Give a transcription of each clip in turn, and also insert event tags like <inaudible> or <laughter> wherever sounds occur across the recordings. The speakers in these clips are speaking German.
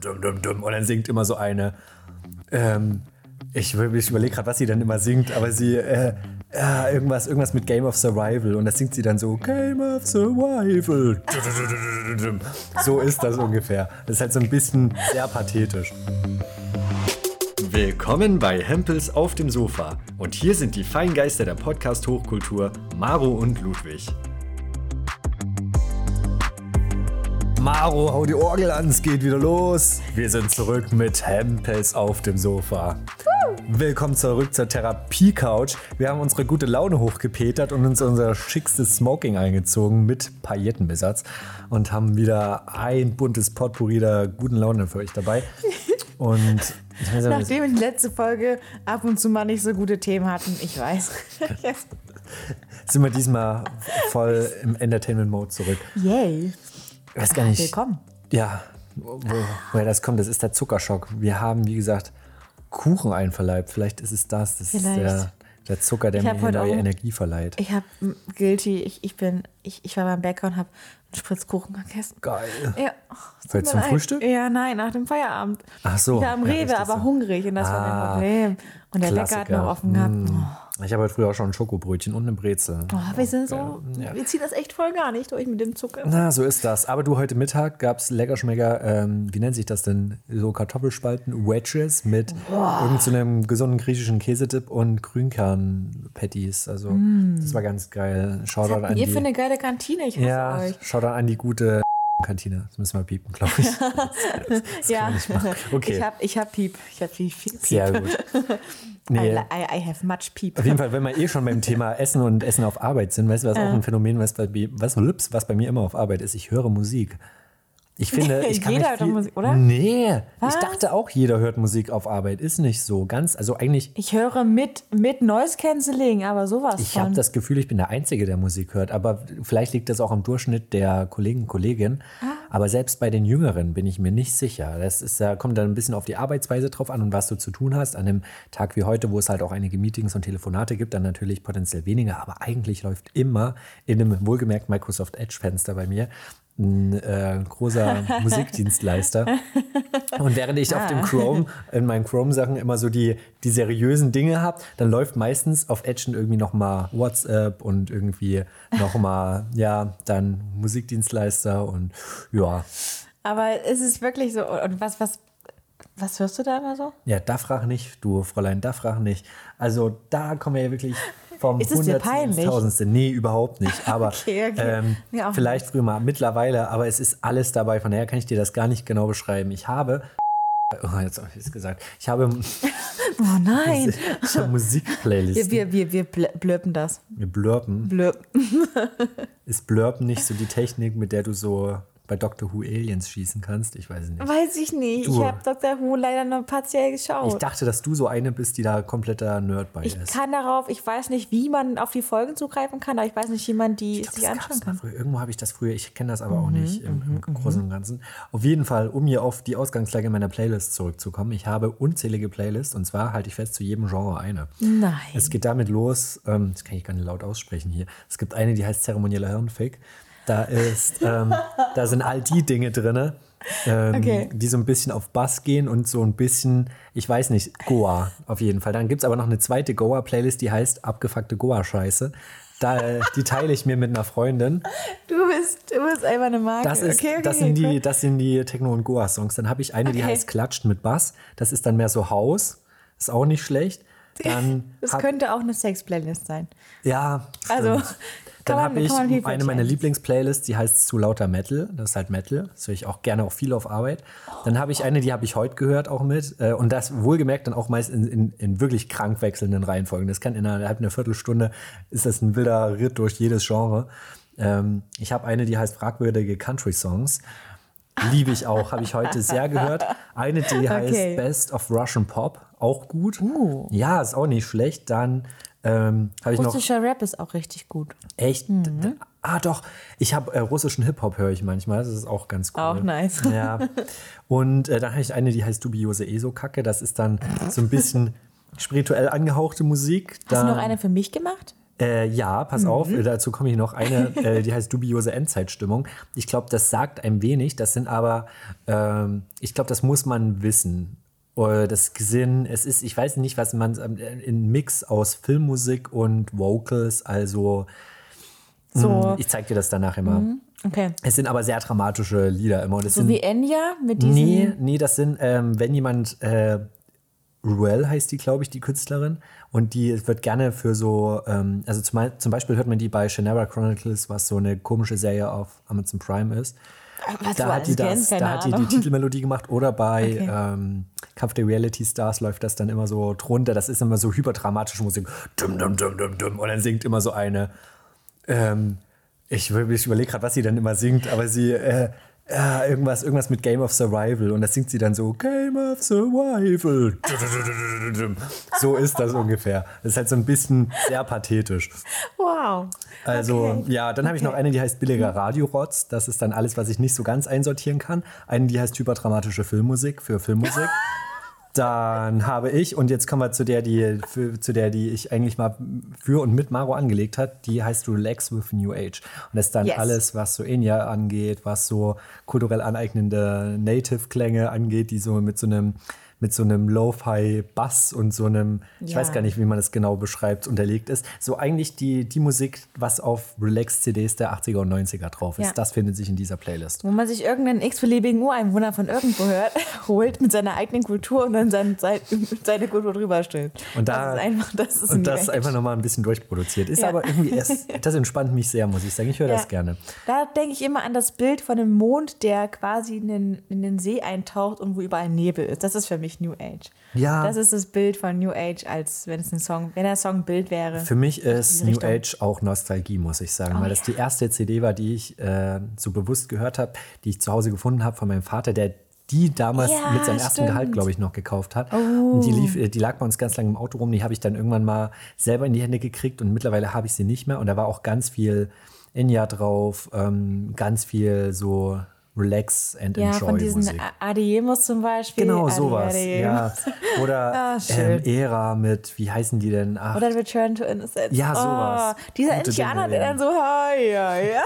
Dum, dum, dum. Und dann singt immer so eine. Ähm, ich, ich überlege gerade, was sie dann immer singt, aber sie. Äh, ja, irgendwas, irgendwas mit Game of Survival. Und das singt sie dann so: Game of Survival. So ist das ungefähr. Das ist halt so ein bisschen sehr pathetisch. Willkommen bei Hempels auf dem Sofa. Und hier sind die Feingeister der Podcast-Hochkultur, Maro und Ludwig. Maro, hau die Orgel an, es geht wieder los. Wir sind zurück mit Hempels auf dem Sofa. Willkommen zurück zur Therapie-Couch. Wir haben unsere gute Laune hochgepetert und uns unser schickstes Smoking eingezogen mit Paillettenbesatz und haben wieder ein buntes Potpourri der guten Laune für euch dabei. <laughs> Und Nachdem wir die letzte Folge ab und zu mal nicht so gute Themen hatten, ich weiß. sind wir diesmal voll im Entertainment-Mode zurück. Yay. Ich weiß gar nicht. Willkommen. Ja, wo, woher das kommt, das ist der Zuckerschock. Wir haben, wie gesagt, Kuchen einverleibt. Vielleicht ist es das. Das Vielleicht. ist der, der Zucker, der mir neue auch- Energie verleiht. Ich habe guilty, ich, ich bin, ich, ich war beim Bäcker und habe Spritzkuchen gegessen. Geil. Ja. oh, Heute zum leid. Frühstück? Ja, nein, nach dem Feierabend. Ach so. Ich war am Ja, Rewe, aber so. hungrig und das war Ah, mein Problem. Und der Bäcker hat Klassiker. noch offen gehabt. Mm. Ich habe heute früher auch schon ein Schokobrötchen und eine Brezel. Oh, wir sind so, Ja. wir ziehen das echt voll gar nicht durch mit dem Zucker. Na, so ist das. Aber du, heute Mittag gab es Leckerschmecker, ähm, wie nennt sich das denn? So Kartoffelspalten, Wedges mit irgend so gesunden griechischen Käsedip und Grünkern-Patties. Also, das war ganz geil. Was an habt ihr für die, eine geile Kantine? Ich hasse ja, euch. Shoutout an die gute Kantine. Das müssen wir piepen, glaube ich. <laughs> Ja, Okay. ich habe ich hab Piep. Ich habe viel, viel Piep. Sehr gut. <laughs> Nee. I, I have much Piep. Auf jeden Fall, wenn wir eh schon beim Thema Essen und Essen auf Arbeit sind, weißt du, was auch ein Phänomen, was bei, was, was bei mir immer auf Arbeit ist? Ich höre Musik. Ich finde, <laughs> ich kann Jeder hört doch Musik, oder? Nee, Was? ich dachte auch, jeder hört Musik auf Arbeit. Ist nicht so. Ganz, also eigentlich, Ich höre mit, mit Noise Cancelling, aber sowas ich habe das Gefühl, ich bin der Einzige, der Musik hört. Aber vielleicht liegt das auch am Durchschnitt der Kollegen und Kolleginnen. Ah. Aber selbst bei den Jüngeren bin ich mir nicht sicher. Das ist, da kommt dann ein bisschen auf die Arbeitsweise drauf an und was du zu tun hast. An einem Tag wie heute, wo es halt auch einige Meetings und Telefonate gibt, dann natürlich potenziell weniger. Aber eigentlich läuft immer in einem wohlgemerkt Microsoft Edge-Fenster bei mir ein äh, großer <laughs> Musikdienstleister. Und während ich auf dem Chrome, in meinen Chrome-Sachen immer so die, die seriösen Dinge habe, dann läuft meistens auf Edge irgendwie nochmal WhatsApp und irgendwie nochmal, ja, dann Musikdienstleister und ja. aber es ist wirklich so. Und was, was, was hörst du da immer so? Ja, da frag nicht, du Fräulein, da frag nicht. Also da kommen wir ja wirklich vom Ist es dir peinlich? Tausendste. Nee, überhaupt nicht. <laughs> Aber Okay, okay. Ähm, auch vielleicht früher mal, mittlerweile, aber es ist alles dabei. Von daher kann ich dir das gar nicht genau beschreiben. Ich habe, oh, jetzt habe ich es gesagt, ich habe, <laughs> Oh nein. <laughs> ich habe Musikplaylisten. Wir, wir, wir, wir bl- blöppen das. Wir blurpen. Blöp. Ist Blurpen nicht so die Technik, mit der du so bei Doctor Who Aliens schießen kannst? Ich weiß es nicht. Weiß ich nicht. Du. Ich habe Dr. Who leider nur partiell Ich geschaut. dachte, dass du so eine bist, die da kompletter Nerd bei Ich ist. kann darauf, ich weiß nicht, wie man auf die Folgen zugreifen kann, aber ich weiß nicht, wie man die glaub, sich das anschauen kann. Irgendwo habe ich das früher, ich kenne das aber Mhm, auch nicht im, im Großen und Ganzen. Auf jeden Fall, um hier auf die Ausgangslage meiner Playlist zurückzukommen, ich habe unzählige Playlists und zwar halte ich fest zu jedem Genre eine. Nein. Es geht damit los, ähm, das kann ich gar nicht laut aussprechen hier. Es gibt eine, die heißt zeremonieller Hirnfick. Da ist, ähm, da sind all die Dinge drin, ähm, Okay. die so ein bisschen auf Bass gehen und so ein bisschen, ich weiß nicht, Goa auf jeden Fall. Dann gibt es aber noch eine zweite Goa-Playlist, die heißt abgefuckte Goa-Scheiße. Da, äh, die teile ich mir mit einer Freundin. Du bist, du bist einfach eine Marke. Das, ist, okay, okay, das, sind, die, das sind die Techno- und Goa-Songs. Dann habe ich eine, die heißt Klatscht mit Bass. Das ist dann mehr so Haus. Ist auch nicht schlecht. Dann <laughs> Das hab- könnte auch eine Sex-Playlist sein. ja, Also, stimmt. kann Dann habe ich eine meiner. Lieblingsplaylists, die heißt Zu lauter Metal. Das ist halt Metal. Das höre ich auch gerne auch viel auf Arbeit. Dann habe ich eine, die habe ich heute gehört auch mit. Äh, Und das wohlgemerkt dann auch meist in, in, in wirklich krank wechselnden Reihenfolgen. Das kann innerhalb einer Viertelstunde, ist das ein wilder Ritt durch jedes Genre. Ähm, ich habe eine, die heißt Fragwürdige Country Songs. Liebe ich auch, habe ich heute sehr gehört. Eine, die <laughs> heißt Okay. Best of Russian Pop, auch gut. Uh. Ja, ist auch nicht schlecht. Dann ähm, habe ich noch Russischer Rap ist auch richtig gut. Echt? Mhm. Ah, doch. Ich habe äh, russischen Hip-Hop, höre ich manchmal. Das ist auch ganz cool. Auch nice. Ja. Und äh, dann habe ich eine, die heißt Dubiose ESO-Kacke. Das ist dann so ein bisschen spirituell angehauchte Musik. Hast du noch eine für mich gemacht? Äh, ja, pass auf, äh, dazu komme ich noch eine, äh, die heißt dubiose Endzeitstimmung. Ich glaube, das sagt einem wenig, das sind aber, ähm, ich glaube, das muss man wissen. Oder das Sinn, es ist, ich weiß nicht, was man, äh, in Mix aus Filmmusik und Vocals, also So, mh, ich zeig dir das danach immer. okay. Es sind aber sehr dramatische Lieder immer. So sind, wie Enya mit diesem. Nee, nee, das sind, ähm, wenn jemand, äh, Ruel heißt die, glaube ich, die Künstlerin. Und die wird gerne für so, ähm, also zum, zum Beispiel hört man die bei Shannara Chronicles, was so eine komische Serie auf Amazon Prime ist. Was du Da hat die das, da hat die die. Titelmelodie gemacht. Oder bei Okay. ähm, Kampf der Reality Stars läuft das dann immer so drunter. Das ist immer so hyperdramatische Musik. Dum, dum, dum, dum, dum. Und dann singt immer so eine. Ähm, ich ich überlege gerade, was sie dann immer singt, aber sie äh, äh, irgendwas, irgendwas mit Game of Survival und das singt sie dann so Game of Survival. <laughs> So ist das ungefähr. Das ist halt so ein bisschen sehr pathetisch. Wow. Also Okay. ja, dann habe ich noch eine, die heißt billiger Radiorotz. Das ist dann alles, was ich nicht so ganz einsortieren kann. Eine, die heißt hyperdramatische Filmmusik für Filmmusik. <laughs> Dann habe ich, und jetzt kommen wir zu der, die, für, zu der, die ich eigentlich mal für und mit Maro angelegt hat, die heißt Relax with New Age. Und das ist dann Yes. alles, was so Enya angeht, was so kulturell aneignende Native-Klänge angeht, die so mit so einem mit so einem Lo-Fi-Bass und so einem, ich Ja. weiß gar nicht, wie man das genau beschreibt, unterlegt ist. So eigentlich die, die Musik, was auf Relax-CDs der 80er und 90er drauf ist. Ja. Das findet sich in dieser Playlist. Wo man sich irgendeinen x-beliebigen Ureinwohner von irgendwo hört, <laughs> holt mit seiner eigenen Kultur und dann sein, sein, seine Kultur drüber stülpt. Und da- das ist einfach, das ist Und das einfach nochmal ein bisschen durchproduziert. Ist Ja. aber irgendwie, erst, <laughs> das entspannt mich sehr, muss ich sagen. Ich höre das gerne. Da denke ich immer an das Bild von einem Mond, der quasi in den, in den See eintaucht und wo überall Nebel ist. Das ist für mich New Age. Ja. Das ist das Bild von New Age, als wenn es ein Song, wenn der Song ein Bild wäre. Für mich ist New Richtung. Age auch Nostalgie, muss ich sagen, Oh, weil das die erste CD war, die ich äh, so bewusst gehört habe, die ich zu Hause gefunden habe von meinem Vater, der die damals Ja, mit seinem ersten stimmt. Oh. Gehalt, glaube ich, noch gekauft hat. Und die, lief, äh, die lag bei uns ganz lange im Auto rum. Die habe ich dann irgendwann mal selber in die Hände gekriegt und mittlerweile habe ich sie nicht mehr. Und da war auch ganz viel Enya drauf, ähm, ganz viel so Relax and ja, Enjoy von diesen Musik. Adiemus zum Beispiel. Genau, Adi- sowas. Ja. Oder Ah, ähm, Ära mit, wie heißen die denn? Ach, Oder Return to Innocence. Ja, sowas. Oh, dieser Gute Indianer, der dann so, hi, ja, <laughs> ja.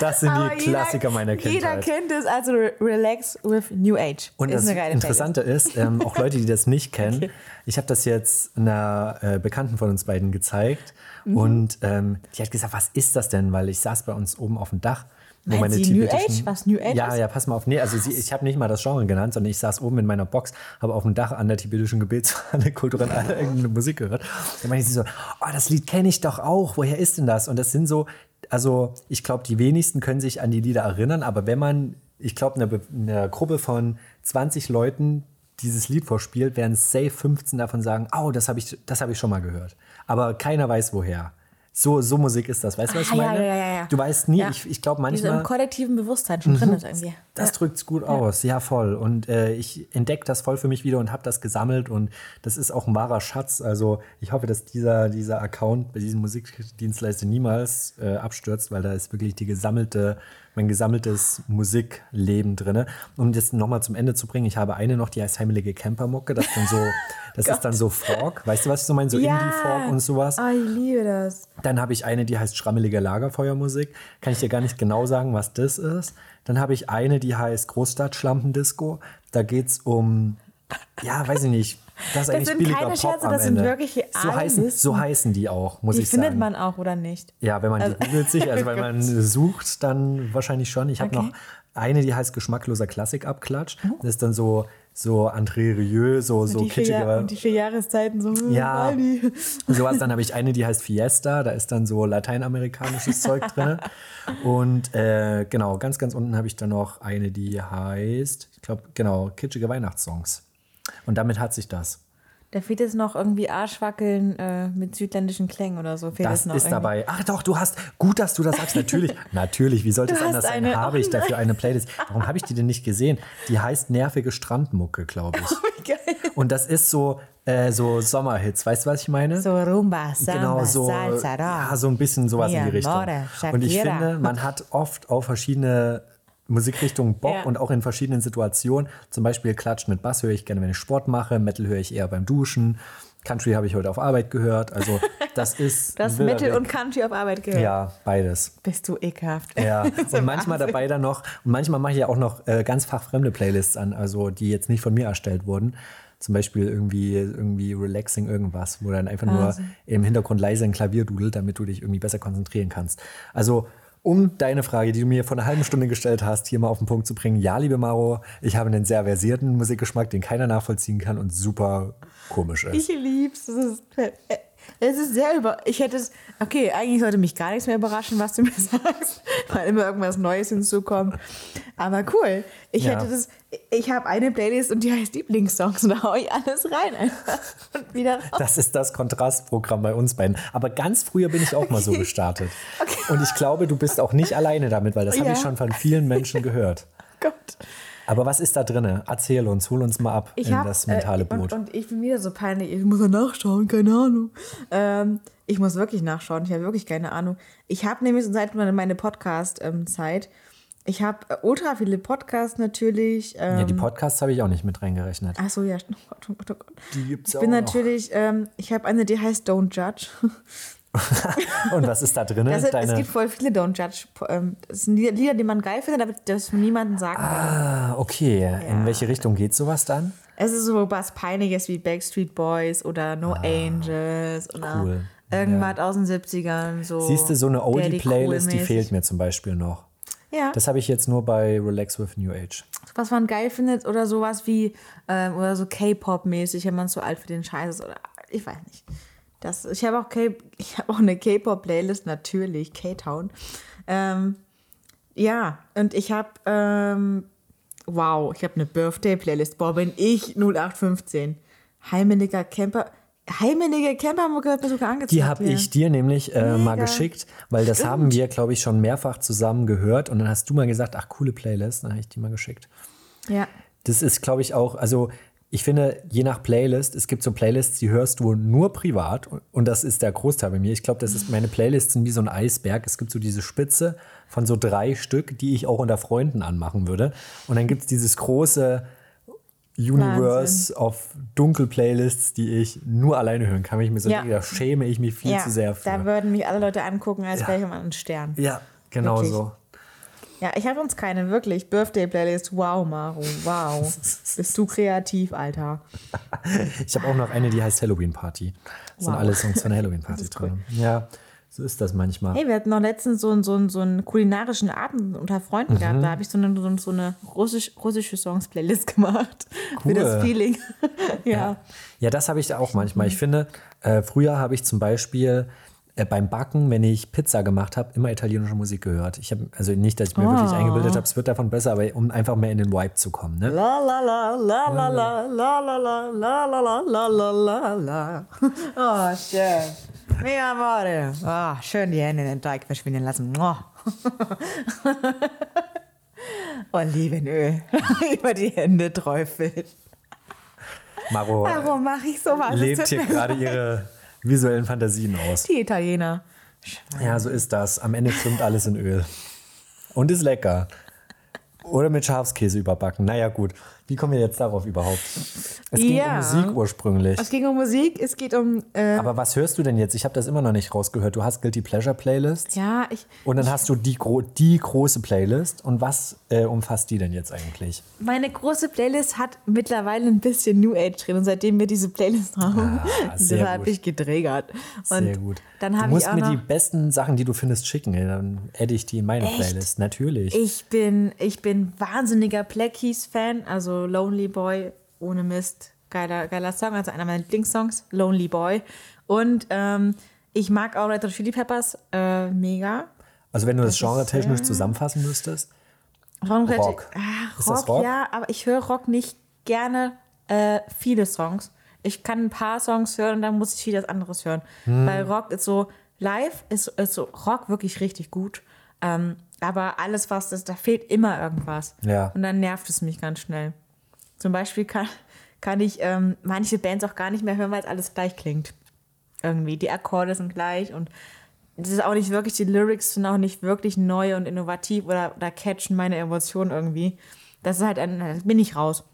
das sind Aber die Klassiker meiner Kindheit. Jeder kennt es, also Re- Relax with New Age. Und ist das eine geile Interessante ist, ähm, auch Leute, die das nicht <laughs> kennen, ich habe das jetzt einer äh, Bekannten von uns beiden gezeigt Mhm. und ähm, die hat gesagt, was ist das denn? Weil ich saß bei uns oben auf dem Dach. Meint meine sie New Age? Was New Age Ja, ist? ja, pass mal auf. Nee, also sie, ich habe nicht mal das Genre genannt, sondern ich saß oben in meiner Box, habe auf dem Dach an der tibetischen Gebetshalle kulturell <laughs> irgendeine Musik gehört. Da meinte sie so, oh, das Lied kenne ich doch auch. Woher ist denn das? Und das sind so, also ich glaube, die wenigsten können sich an die Lieder erinnern, aber wenn man, ich glaube, eine, eine Gruppe von 20 Leuten dieses Lied vorspielt, werden safe 15 davon sagen, oh, das habe ich, das hab ich schon mal gehört. Aber keiner weiß woher. So, so Musik ist das. Weißt du, was Ah, ich ja, meine? ja, ja, ja. Du weißt nie, ich, ich glaube Die so manchmal. im kollektiven Bewusstsein schon drin ist irgendwie. Das drückt's gut aus, ja voll. Und äh, ich entdecke das voll für mich wieder und habe das gesammelt und das ist auch ein wahrer Schatz. Also ich hoffe, dass dieser, dieser Account bei diesem Musikdienstleister niemals äh, abstürzt, weil da ist wirklich die gesammelte, mein gesammeltes Musikleben drin. Um das nochmal zum Ende zu bringen, ich habe eine noch, die heißt Heimelige Campermucke. Das, ist dann so, <laughs> das ist dann so Folk. Weißt du, was ich so meine? So Indie-Folk und sowas. Oh, ich liebe das. Dann habe ich eine, die heißt Schrammelige Lagerfeuermusik. Kann ich dir gar nicht genau sagen, was das ist. Dann habe ich eine, die heißt Großstadtschlampendisco. Da geht es um, ja, weiß ich nicht. Das ist eigentlich sind billiger keine Pop Scherze, am das sind wirklich so heißen, so heißen die auch, muss Die ich findet sagen. man auch oder nicht? Ja, wenn man Also- die googelt sich, also <laughs> wenn man sucht, dann wahrscheinlich schon. Ich habe Okay. noch eine, die heißt geschmackloser Klassikabklatsch. Oh. Das ist dann so, so André Rieu, so, so die kitschiger. Und die vier Jahreszeiten so. Ja. Waldi. <laughs> Sowas, dann habe ich eine, die heißt Fiesta, da ist dann so lateinamerikanisches Zeug <laughs> drin. Und äh, genau, ganz, ganz unten habe ich dann noch eine, die heißt, ich glaube, genau, kitschige Weihnachtssongs. Und damit hat sich das. Da fehlt jetzt noch irgendwie Arschwackeln äh, mit südländischen Klängen oder so. Fehlt Das noch ist irgendwie. dabei. Ach doch, du hast, gut, dass du das sagst. Natürlich, <laughs> natürlich, wie sollte es anders sein? Habe oh ich dafür eine Playlist. Warum habe ich die denn nicht gesehen? Die heißt Nervige Strandmucke, glaube ich. <laughs> Wie geil. Und das ist so, äh, so Sommerhits. Weißt du, was ich meine? So Rumba, Samba, genau so, Salsa, ja, so ein bisschen sowas Mi in die Richtung. amore, Und ich finde, man hat oft auf verschiedene Musikrichtungen Bock Ja. und auch in verschiedenen Situationen. Zum Beispiel Klatsch mit Bass höre ich gerne, wenn ich Sport mache. Metal höre ich eher beim Duschen. Country habe ich heute auf Arbeit gehört. Also <laughs> das ist Das Metal und Country auf Arbeit gehört. Ja, beides. Bist du ekelhaft. Ja, <laughs> und manchmal Wahnsinn. dabei dann noch, und manchmal mache ich ja auch noch äh, ganz fachfremde Playlists an, also die jetzt nicht von mir erstellt wurden. Zum Beispiel irgendwie, irgendwie relaxing irgendwas, wo dann einfach nur im Hintergrund leise ein Klavier dudelt, damit du dich irgendwie besser konzentrieren kannst. Also, um deine Frage, die du mir vor einer halben Stunde gestellt hast, hier mal auf den Punkt zu bringen. Ja, liebe Maro, ich habe einen sehr versierten Musikgeschmack, den keiner nachvollziehen kann und super komisch ist. Ich lieb's. Das ist, es ist sehr über. Ich hätte es. Okay, eigentlich sollte mich gar nichts mehr überraschen, was du mir <laughs> sagst, weil immer irgendwas Neues hinzukommt. Aber cool. Ich Ja. hätte das. Ich habe eine Playlist und die heißt Lieblingssongs und da hau ich alles rein einfach und wieder raus. Das ist das Kontrastprogramm bei uns beiden. Aber ganz früher bin ich auch mal so gestartet. Und ich glaube, du bist auch nicht alleine damit, weil das habe Ja. ich schon von vielen Menschen gehört. <laughs> Gott. Aber was ist da drin? Erzähl uns, hol uns mal ab Ich in hab, das mentale äh, Boot. Und, und ich bin wieder so peinlich. Ich muss ja nachschauen, keine Ahnung. Ähm, ich muss wirklich nachschauen. Ich habe wirklich keine Ahnung. Ich habe nämlich seit meine, meine Podcast-Zeit, ich habe äh, ultra viele Podcasts natürlich. Ähm, ja, die Podcasts habe ich auch nicht mit reingerechnet. Ach so, ja. Oh Gott, oh Gott, oh Gott. Die gibt's Ich auch bin noch. natürlich, ähm, ich habe eine, die heißt Don't Judge. <laughs> <laughs> Und was ist da drin? Das, es gibt voll viele Don't Judge. Ähm, das sind Lieder, die man geil findet, aber das von niemandem sagen kann. ah, okay. In welche Richtung geht sowas dann? Es ist so was Peinliches wie Backstreet Boys oder No Angels oder Ah, cool. irgendwas aus den 70ern. So Siehst du, so eine Oldie-Playlist, die fehlt mir zum Beispiel noch. Ja, Das habe ich jetzt nur bei Relax with New Age. was man geil findet oder sowas wie, ähm, oder so K-Pop-mäßig, wenn man so alt für den Scheiß ist oder ich weiß nicht. Das, ich habe auch, K- <laughs> ich habe auch eine K-Pop-Playlist, natürlich, K-Town. Ähm, ja, und ich habe, ähm, wow, ich habe eine Birthday-Playlist. Boah, bin ich 0815. Heimeliger Camper. Heimeliger Campermucke hat mir sogar angezeigt. Die habe ich dir nämlich äh, mal geschickt, weil das haben wir, glaube ich, schon mehrfach zusammen gehört. Und dann hast du mal gesagt, ach, coole Playlist. Dann habe ich die mal geschickt. Ja. Das ist, glaube ich, auch, also ich finde, je nach Playlist, es gibt so Playlists, die hörst du nur privat und das ist der Großteil bei mir. Ich glaube, das ist meine Playlists sind wie so ein Eisberg. Es gibt so diese Spitze von so drei Stück, die ich auch unter Freunden anmachen würde. Und dann gibt es dieses große Universe of Dunkel-Playlists, die ich nur alleine hören kann. Ich mir so Ja. da schäme ich mich viel ja, zu sehr für. da würden mich alle Leute angucken, als Ja. wäre ich mal ein Stern. ja, genau Wirklich. so. Ja, ich habe uns keine, wirklich. Birthday-Playlist. Wow, Maru, wow. <laughs> Bist du kreativ, Alter. Ich habe auch noch eine, die heißt Halloween Party. Das sind Wow. alle Songs <laughs> von der Halloween Party Das ist cool. drin. Ja, so ist das manchmal. Hey, wir hatten noch letztens so, einen- so, einen- so einen kulinarischen Abend unter Freunden Mhm. gehabt. Da habe ich so eine, so, so eine russisch, russische Songs-Playlist gemacht. Für Cool. das Feeling. <laughs> ja. Ja, das habe ich auch manchmal. Ich finde, äh, früher habe ich zum Beispiel beim Backen, wenn ich Pizza gemacht habe, immer italienische Musik gehört. Ich habe, also nicht, dass ich mir wirklich Oh. eingebildet habe, es wird davon besser, aber um einfach mehr in den Vibe zu kommen. Ne? La la la la la la la la la la la la la la la. Oh, schön. Mega Worte. Oh, schön die Hände in den Teig verschwinden lassen. Oh. Olivenöl über die Hände träufeln. Maro Warum mache ich sowas? Lebt hier gerade ihre visuellen Fantasien aus. Die Italiener. Ja, so ist das. Am Ende schwimmt alles in Öl. Und ist lecker. Oder mit Schafskäse überbacken. Naja, gut. Wie kommen wir jetzt darauf überhaupt? Es ging Ja. um Musik ursprünglich. Es ging um Musik, es geht um. Äh, Aber was hörst du denn jetzt? Ich habe das immer noch nicht rausgehört. Du hast Guilty Pleasure Playlist ja, ich. und dann hast du die, gro die große Playlist. Und was äh, umfasst die denn jetzt eigentlich? Meine große Playlist hat mittlerweile ein bisschen New Age drin und seitdem wir diese Playlist haben, Ah, sehr <laughs> das hat gut. mich getriggert. Und Sehr gut. Dann du habe ich musst mir die besten Sachen, die du findest, schicken. Dann adde ich die in meine Echt? Playlist. Natürlich. ich bin, ich bin wahnsinniger Black Keys Fan, also Lonely Boy ohne Mist, geiler, geiler Song, also einer meiner Lieblingssongs, Lonely Boy. Und ähm, ich mag auch Red Hot Chili Peppers äh, mega. also wenn du das ist, Genre technisch äh, zusammenfassen müsstest. Rock. Rock. Ah, Ist Rock, das Rock? ja, aber ich höre Rock nicht gerne äh, viele Songs. Ich kann ein paar Songs hören und dann muss ich vieles anderes hören. Hm. Weil Rock ist so, live ist, ist so Rock wirklich richtig gut. Ähm, aber alles, was das, da fehlt immer irgendwas. Ja. Und dann nervt es mich ganz schnell. Zum Beispiel kann, kann ich ähm, manche Bands auch gar nicht mehr hören, weil es alles gleich klingt. Irgendwie. Die Akkorde sind gleich und das ist auch nicht wirklich, die Lyrics sind auch nicht wirklich neu und innovativ oder, oder catchen meine Emotionen irgendwie. Das ist halt, ein, bin ich raus.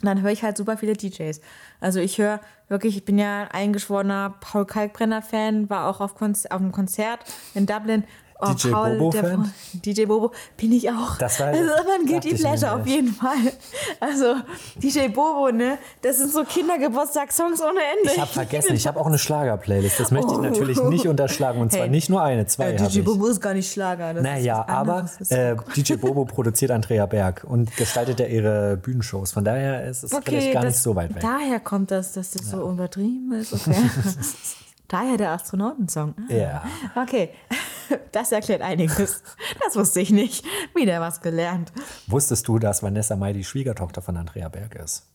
Und dann höre ich halt super viele DJs. Also ich höre wirklich, ich bin ja eingeschworener Paul Kalkbrenner-Fan, war auch auf, Konz auf einem Konzert in Dublin. Oh, DJ Bobo-Fan? DJ Bobo bin ich auch. Das war- also immer ein Guilty Pleasure auf jeden Fall. Also DJ Bobo, ne? Das sind so Kindergeburtstagssongs ohne Ende. Ich habe vergessen, ich habe auch eine Schlager-Playlist. Das möchte ich Oh. natürlich nicht unterschlagen. Und zwar Hey. nicht nur eine, zwei äh, DJ. Bobo ist gar nicht Schlager. Das Naja, aber äh. DJ Bobo produziert Andrea Berg und gestaltet ja ihre Bühnenshows. Von daher ist es vielleicht gar das, nicht so weit weg. Daher kommt das, dass das so übertrieben ist. Okay. <laughs> daher der Astronautensong. Ah. Ja. Okay, <laughs> das erklärt einiges. Das wusste ich nicht. Wieder was gelernt. Wusstest du, dass Vanessa Mai die Schwiegertochter von Andrea Berg ist?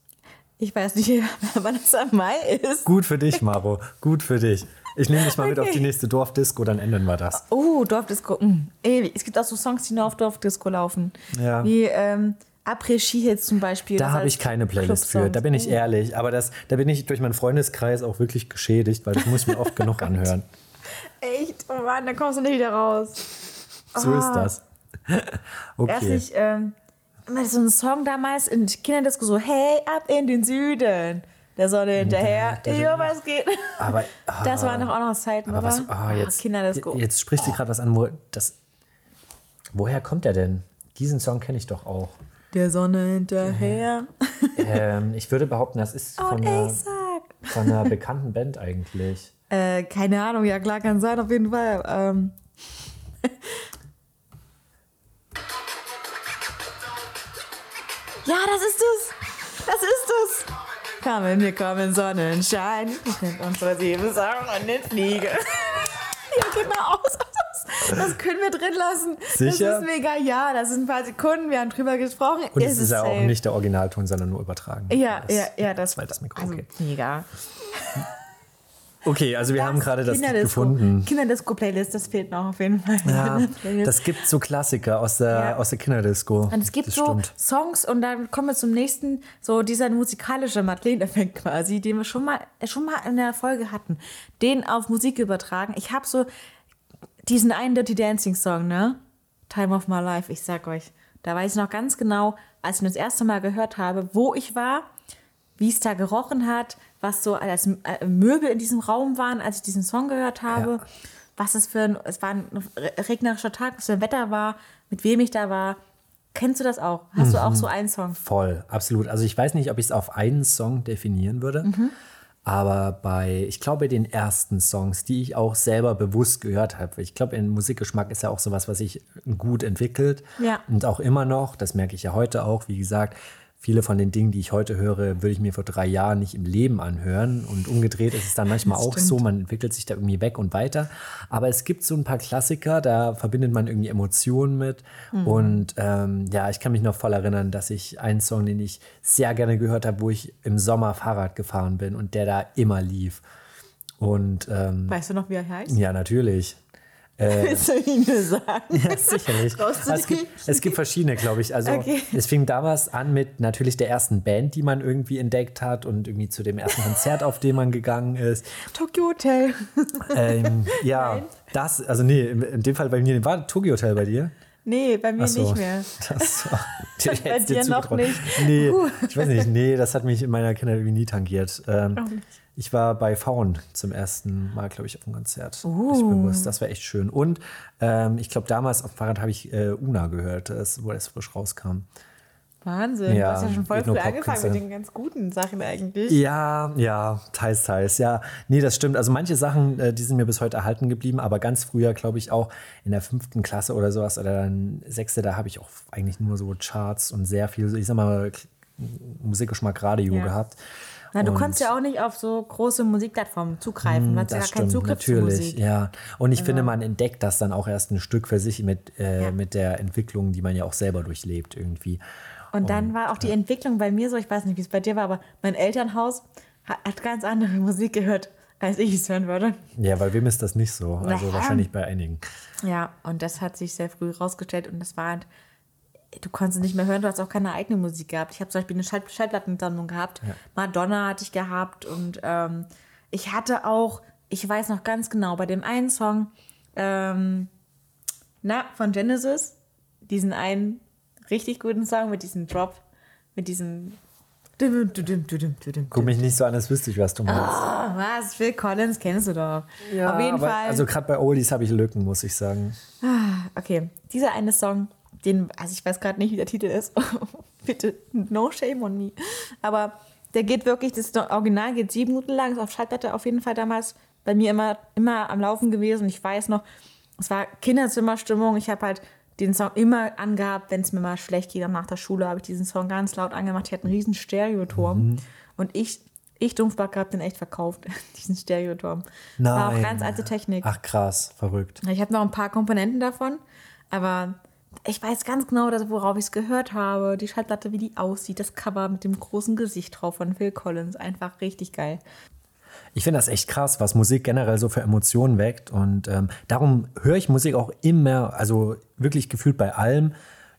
Ich weiß nicht, <laughs> es am Mai ist. Gut für dich, Maro. Gut für dich. Ich nehme dich mal mit auf die Okay. nächste Dorfdisco, dann ändern wir das. Oh, Dorfdisco. Ewig. Es gibt auch so Songs, die nur auf Dorfdisco laufen. Ja. Wie ähm, Après-Ski jetzt zum Beispiel. Da habe ich keine Playlist für. Da bin ich ehrlich. Aber das, da bin ich durch meinen Freundeskreis auch wirklich geschädigt, weil das muss ich mir oft genug <laughs> anhören. Echt? Oh Mann, da kommst du nicht wieder raus. <laughs> So ist das. <laughs> Okay. Erstlich, ähm, immer so ein Song damals in Kinderdisco so, hey, ab in den Süden. Der Sonne hinterher. Jo, was geht? Aber ah, <laughs> Das waren doch auch noch Zeiten, aber was, ah, jetzt, Kinderdisco. jetzt spricht sie gerade was an. Wo, das, woher kommt der denn? Diesen Song kenne ich doch auch. Der Sonne hinterher. Ähm, ich würde behaupten, das ist von Und einer, von einer bekannten Band eigentlich. Äh, keine Ahnung, ja klar, kann sein, auf jeden Fall. Ähm. ja, das ist es. Das ist es. Kommen, wir kommen, Sonnenschein. Wir sind unsere sieben Sachen und den Fliege. ja, genau. Das, das können wir drin lassen. Sicher? Das ist mega, ja. Das sind ein paar Sekunden, wir haben drüber gesprochen. Und es ist ja auch nicht der Originalton, sondern nur übertragen. Ja, Das- ja, ja, das zweites Mikro, Also, okay. mega. Okay, also wir haben gerade das Kinderdisco. gefunden. Kinderdisco-Playlist, das fehlt noch auf jeden Fall. Ja, <laughs> das gibt so Klassiker aus der, Ja. aus der Kinderdisco. und es gibt das so stimmt. Songs und dann kommen wir zum nächsten, so dieser musikalische Madeleine-Effekt quasi, den wir schon mal, äh, schon mal in der Folge hatten, den auf Musik übertragen. Ich habe so diesen einen Dirty Dancing Song, ne? Time of My Life, ich sag euch. Da weiß ich noch ganz genau, als ich ihn das erste Mal gehört habe, wo ich war, wie es da gerochen hat, was so als äh, Möbel in diesem Raum waren, als ich diesen Song gehört habe. Ja. Was es für ein, es war ein regnerischer Tag, was für ein Wetter war, mit wem ich da war. Kennst du das auch? Hast du auch Mhm. so einen Song? Voll, absolut. Also ich weiß nicht, ob ich es auf einen Song definieren würde, Mhm. aber bei, ich glaube, den ersten Songs, die ich auch selber bewusst gehört habe, ich glaube, in Musikgeschmack ist ja auch sowas, was sich gut entwickelt Ja. und auch immer noch, das merke ich ja heute auch, wie gesagt, viele von den Dingen, die ich heute höre, würde ich mir vor drei Jahren nicht im Leben anhören. Und umgedreht ist es dann manchmal auch so, man entwickelt sich da irgendwie weg und weiter. Aber es gibt so ein paar Klassiker, da verbindet man irgendwie Emotionen mit. Mhm. Und ähm, ja, ich kann mich noch voll erinnern, dass ich einen Song, den ich sehr gerne gehört habe, wo ich im Sommer Fahrrad gefahren bin und der da immer lief. Und ähm, Weißt du noch, wie er heißt? ja, natürlich. <laughs> Willst du ihn mir sagen? <laughs> Ja, sicherlich. Also es, gibt, es gibt verschiedene, glaube ich. Also Okay. es fing damals an mit natürlich der ersten Band, die man irgendwie entdeckt hat und irgendwie zu dem ersten Konzert, auf dem man gegangen ist. Tokyo Hotel. Ähm, <laughs> ja, das, also nee, in dem Fall bei mir war Tokyo Hotel bei dir. Nee, bei mir so. nicht mehr. Das, dir Bei dir noch nicht. Nee, Uh. ich weiß nicht, nee, das hat mich in meiner Kindheit irgendwie nie tangiert. Ähm, Auch nicht. Ich war bei Faun zum ersten Mal, glaube ich, auf einem Konzert. Uh. Ich bewusst, das war echt schön. Und ähm, ich glaube, damals auf dem Fahrrad habe ich äh, Una gehört, das, wo das frisch rauskam. Wahnsinn. Ja, du hast ja schon voll früh angefangen mit den ganz guten Sachen eigentlich. Ja, ja, teils, teils, ja. Nee, das stimmt. Also manche Sachen, äh, die sind mir bis heute erhalten geblieben, aber ganz früher, glaube ich, auch in der fünften Klasse oder sowas oder dann sechste, da habe ich auch eigentlich nur so Charts und sehr viel, ich sag mal, Musikgeschmack Radio Ja. gehabt. Na, du Und- konntest ja auch nicht auf so große Musikplattformen zugreifen. Du hattest ja Das gar keinen stimmt, Zugriff zur natürlich, Musik. ja. Und ich finde, man entdeckt das dann auch erst ein Stück für sich mit, äh, Ja. mit der Entwicklung, die man ja auch selber durchlebt irgendwie. Und dann war auch die Entwicklung bei mir so, ich weiß nicht, wie es bei dir war, aber mein Elternhaus hat, hat ganz andere <laughs> Musik gehört, als ich es hören würde. Ja, weil wem ist das nicht so? Also Ja. wahrscheinlich bei einigen. Ja, und das hat sich sehr früh rausgestellt und das war halt, du konntest nicht mehr hören, du hast auch keine eigene Musik gehabt. Ich habe zum Beispiel eine Schall Schallplattensammlung gehabt, Madonna hatte ich gehabt und ähm, ich hatte auch, ich weiß noch ganz genau, bei dem einen Song ähm, na, von Genesis, diesen einen richtig guten Song mit diesem Drop, mit diesem. Guck mich nicht so an, als wüsste ich, was du meinst. Ah, was? Phil Collins kennst du doch. Auf jeden Fall. Also gerade bei Oldies habe ich Lücken, muss ich sagen. Okay, dieser eine Song, den, also ich weiß gerade nicht, wie der Titel ist. <laughs> Bitte, no shame on me. Aber der geht wirklich, das Original geht sieben Minuten lang, ist auf Schallplatte auf jeden Fall damals bei mir immer, immer am Laufen gewesen. Ich weiß noch, es war Kinderzimmerstimmung. Ich habe halt den Song immer angehabt, wenn es mir mal schlecht geht. Nach der Schule habe ich diesen Song ganz laut angemacht. Ich hatte einen riesen Stereoturm. Mhm. Und ich, ich Dumpfback, habe den echt verkauft, <laughs> diesen Stereoturm. War auch Nein. ganz alte Technik. Ach krass, verrückt. Ich habe noch ein paar Komponenten davon, aber ich weiß ganz genau, dass, worauf ich es gehört habe. Die Schallplatte, wie die aussieht, das Cover mit dem großen Gesicht drauf von Phil Collins. Einfach richtig geil. Ich finde das echt krass, was Musik generell so für Emotionen weckt. Und ähm, darum höre ich Musik auch immer, also wirklich gefühlt bei allem.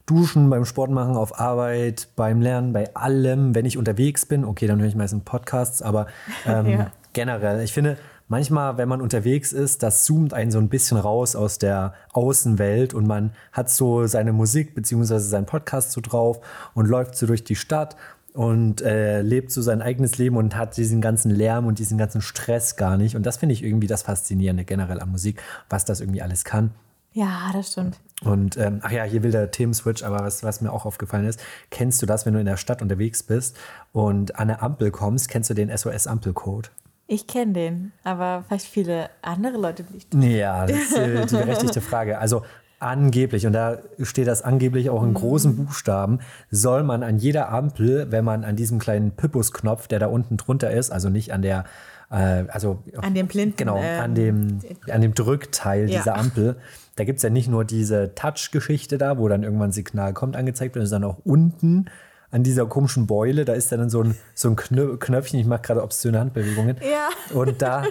Duschen, beim Sport machen, auf Arbeit, beim Lernen, bei allem. Wenn ich unterwegs bin, okay, dann höre ich meistens Podcasts, aber <laughs> ähm, Ja. generell. Ich finde, manchmal, wenn man unterwegs ist, das zoomt einen so ein bisschen raus aus der Außenwelt und man hat so seine Musik bzw. seinen Podcast so drauf und läuft so durch die Stadt und äh, lebt so sein eigenes Leben und hat diesen ganzen Lärm und diesen ganzen Stress gar nicht. Und das finde ich irgendwie das Faszinierende generell an Musik, was das irgendwie alles kann. Ja, das stimmt. Und ähm, ach ja, hier will der Themenswitch, aber was, was mir auch aufgefallen ist, kennst du das, wenn du in der Stadt unterwegs bist und an eine Ampel kommst, kennst du den SOS-Ampelcode? Ich kenne den, aber vielleicht viele andere Leute nicht. Ja, das ist äh, die <laughs> berechtigte Frage. Also angeblich, und da steht das angeblich auch in großen Buchstaben, soll man an jeder Ampel, wenn man an diesem kleinen Pippus-Knopf, der da unten drunter ist, also nicht an der, äh, also An dem Blinden, genau, ähm, an dem, an dem Drückteil Ja. dieser Ampel, da gibt es ja nicht nur diese Touch-Geschichte da, wo dann irgendwann ein Signal kommt, angezeigt wird, sondern auch unten an dieser komischen Beule, da ist dann so ein, so ein Knö Knöpfchen, ich mache gerade obszöne Handbewegungen. Ja. Und da,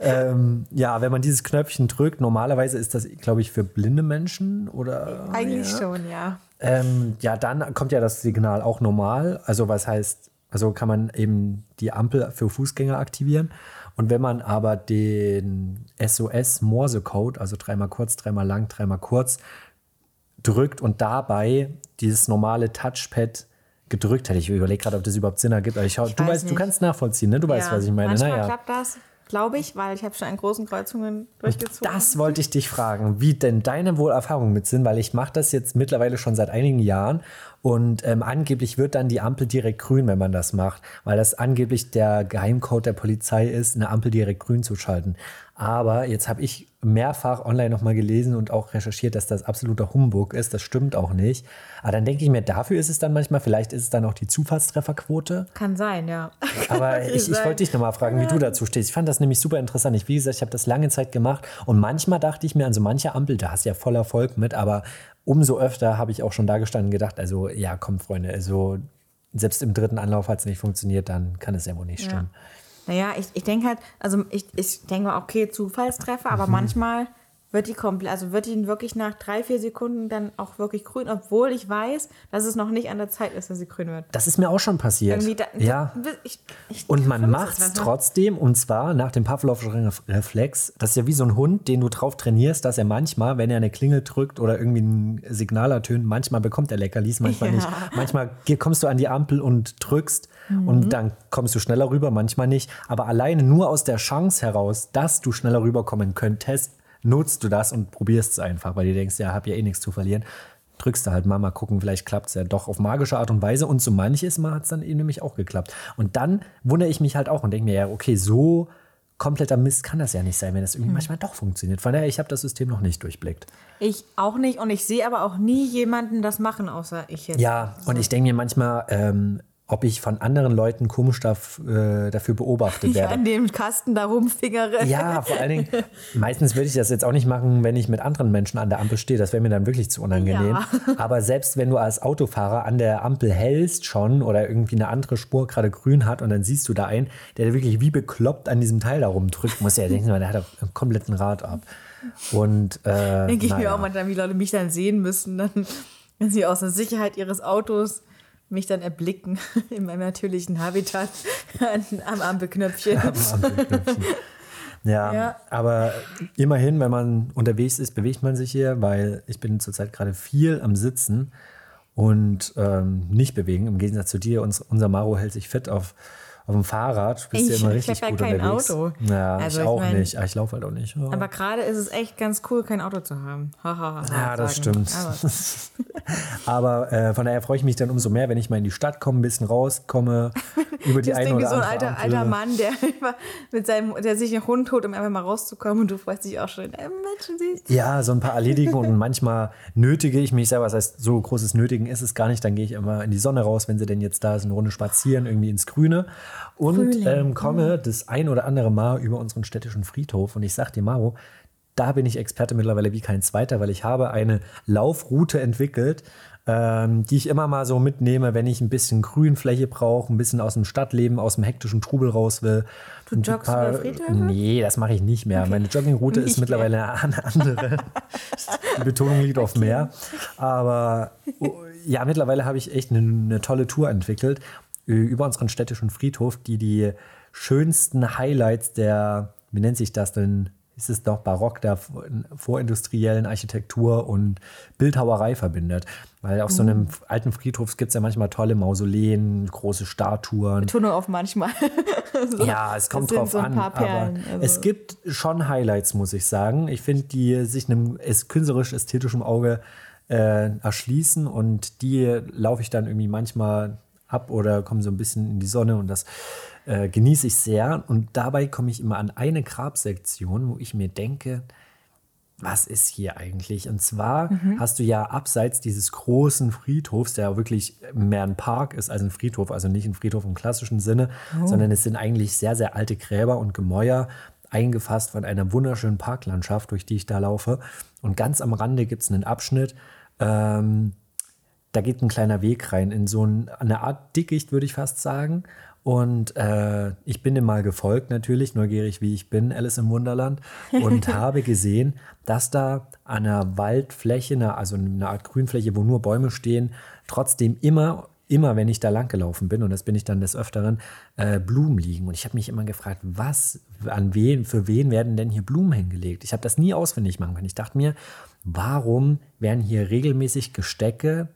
ähm, ja, wenn man dieses Knöpfchen drückt, normalerweise ist das, glaube ich, für blinde Menschen oder. Eigentlich ja. schon, ja. Ähm, ja, dann kommt ja das Signal auch normal. Also, was heißt, also kann man eben die Ampel für Fußgänger aktivieren. Und wenn man aber den SOS-Morse-Code, also dreimal kurz, dreimal lang, dreimal kurz, drückt und dabei dieses normale Touchpad gedrückt hätte. Ich überlege gerade, ob das überhaupt Sinn ergibt. Aber ich Ich du weiß weißt, du nicht. kannst nachvollziehen, ne? Du weißt, ja. was ich meine. Manchmal Naja. klappt das, glaube ich, weil ich habe schon an großen Kreuzungen durchgezogen. Das wollte ich dich fragen, wie denn deine wohl Erfahrungen mit sind, weil ich mache das jetzt mittlerweile schon seit einigen Jahren und ähm, angeblich wird dann die Ampel direkt grün, wenn man das macht, weil das angeblich der Geheimcode der Polizei ist, eine Ampel direkt grün zu schalten. Aber jetzt habe ich mehrfach online nochmal gelesen und auch recherchiert, dass das absoluter Humbug ist. Das stimmt auch nicht. Aber dann denke ich mir, dafür ist es dann manchmal, vielleicht ist es dann auch die Zufallstrefferquote. Kann sein, ja. <laughs> Aber ich, ich wollte dich nochmal fragen, wie du dazu stehst. Ich fand das nämlich super interessant. Ich, wie gesagt, ich habe das lange Zeit gemacht und manchmal dachte ich mir an so manche Ampel, da hast du ja voll Erfolg mit, aber umso öfter habe ich auch schon da gestanden und gedacht, also ja, komm, Freunde, also selbst im dritten Anlauf hat es nicht funktioniert, dann kann es ja wohl nicht stimmen. Naja, ich, ich denke halt, also ich, ich denke mal, okay, Zufallstreffer, Mhm. aber manchmal wird die komplett, also wird die wirklich nach drei, vier Sekunden dann auch wirklich grün, obwohl ich weiß, dass es noch nicht an der Zeit ist, dass sie grün wird. Das ist mir auch schon passiert. Da, ja. Ich, ich, Und man macht es ne? trotzdem, und zwar nach dem Pavlovschen Ref- Reflex. Das ist ja wie so ein Hund, den du drauf trainierst, dass er manchmal, wenn er eine Klingel drückt oder irgendwie ein Signal ertönt, manchmal bekommt er Leckerlis, manchmal Ja. nicht. Manchmal kommst du an die Ampel und drückst Mhm. und dann kommst du schneller rüber, manchmal nicht. Aber alleine nur aus der Chance heraus, dass du schneller rüberkommen könntest, nutzt du das und probierst es einfach, weil du denkst, ja, hab ja eh nichts zu verlieren. Drückst du halt mal, mal gucken, vielleicht klappt es ja doch auf magische Art und Weise. Und so manches Mal hat es dann eben nämlich auch geklappt. Und dann wundere ich mich halt auch und denke mir, ja, okay, so kompletter Mist kann das ja nicht sein, wenn das irgendwie manchmal doch funktioniert. Von daher, ich habe das System noch nicht durchblickt. Ich auch nicht und ich sehe aber auch nie jemanden das machen, außer ich jetzt. Ja, und ich denke mir manchmal, ähm, ob ich von anderen Leuten komisch darf, äh, dafür beobachtet Ich werde. an dem Kasten da rumfingere. Ja, vor allen Dingen, meistens würde ich das jetzt auch nicht machen, wenn ich mit anderen Menschen an der Ampel stehe. Das wäre mir dann wirklich zu unangenehm. Ja. <laughs> Aber selbst wenn du als Autofahrer an der Ampel hältst schon oder irgendwie eine andere Spur gerade grün hat und dann siehst du da einen, der wirklich wie bekloppt an diesem Teil da rumdrückt, muss ja denken, der hat einen kompletten Rad ab. Und äh, Denke ich mir naja. auch manchmal, wie Leute mich dann sehen müssen, dann, wenn sie aus der Sicherheit ihres Autos mich dann erblicken <laughs> in meinem natürlichen Habitat <laughs> am Ampelknöpfchen. Ampelknöpfchen. Ja, <laughs> Ja. aber immerhin, wenn man unterwegs ist, bewegt man sich hier, weil ich bin zurzeit gerade viel am Sitzen und ähm, nicht bewegen. Im Gegensatz zu dir, uns, unser Maro hält sich fit auf, auf dem Fahrrad. Du bist ja Ich- immer ich richtig ja gut kein unterwegs. Auto. Ja, Also ich ich auch mein- nicht. Ah, Ich laufe halt auch nicht. Ja. Aber gerade ist es echt ganz cool, kein Auto zu haben. Ha, ha, ha, Ja, das sagen. stimmt. Aber <laughs> Aber äh, von daher freue ich mich dann umso mehr, wenn ich mal in die Stadt komme, ein bisschen rauskomme, <laughs> über die das eine oder so ein andere alter, alter Mann, der, <laughs> mit seinem, der sich einen Hund holt, um einfach mal rauszukommen und du freust dich auch schon. Äh, Menschen siehst. Ja, so ein paar erledigen und manchmal nötige ich mich selber. Das heißt, so großes Nötigen ist es gar nicht. Dann gehe ich immer in die Sonne raus, wenn sie denn jetzt da ist, eine Runde spazieren, irgendwie ins Grüne. Und ähm, komme das ein oder andere Mal über unseren städtischen Friedhof. Und ich sag dir, Maro, da bin ich Experte mittlerweile wie kein zweiter, weil ich habe eine Laufroute entwickelt, ähm, die ich immer mal so mitnehme, wenn ich ein bisschen Grünfläche brauche, ein bisschen aus dem Stadtleben, aus dem hektischen Trubel raus will. Du joggst über Friedhöfe? Nee, das mache ich nicht mehr. Meine Joggingroute ist Nicht mittlerweile eine andere. <laughs> Die Betonung liegt auf mehr. Aber oh, ja, mittlerweile habe ich echt eine, eine tolle Tour entwickelt über unseren städtischen Friedhof, die die schönsten Highlights der, wie nennt sich das denn? Ist es doch Barock der vorindustriellen Architektur und Bildhauerei verbindet. Weil auf so einem alten Friedhof gibt es ja manchmal tolle Mausoleen, große Statuen. Betonung auf manchmal. <laughs> So, Ja, es kommt drauf so an. Perlen, aber also. es gibt schon Highlights, muss ich sagen. Ich finde, die sich einem künstlerisch-ästhetischen Auge äh, erschließen und die laufe ich dann irgendwie manchmal ab oder komme so ein bisschen in die Sonne und das äh, genieße ich sehr. Und dabei komme ich immer an eine Grabsektion, wo ich mir denke, was ist hier eigentlich? Und zwar hast du ja abseits dieses großen Friedhofs, der wirklich mehr ein Park ist als ein Friedhof, also nicht ein Friedhof im klassischen Sinne, sondern es sind eigentlich sehr, sehr alte Gräber und Gemäuer, eingefasst von einer wunderschönen Parklandschaft, durch die ich da laufe. Und ganz am Rande gibt es einen Abschnitt, ähm, da geht ein kleiner Weg rein in so ein, eine Art Dickicht, würde ich fast sagen. Und äh, ich bin dem mal gefolgt, natürlich, neugierig wie ich bin, Alice im Wunderland, und <laughs> habe gesehen, dass da an einer Waldfläche, einer- also eine Art Grünfläche, wo nur Bäume stehen, trotzdem immer, immer, wenn ich da lang gelaufen bin, und das bin ich dann des Öfteren, äh, Blumen liegen. Und ich habe mich immer gefragt, was, an wen, für wen werden denn hier Blumen hingelegt? Ich habe das nie auswendig machen können. Ich dachte mir, warum werden hier regelmäßig Gestecke,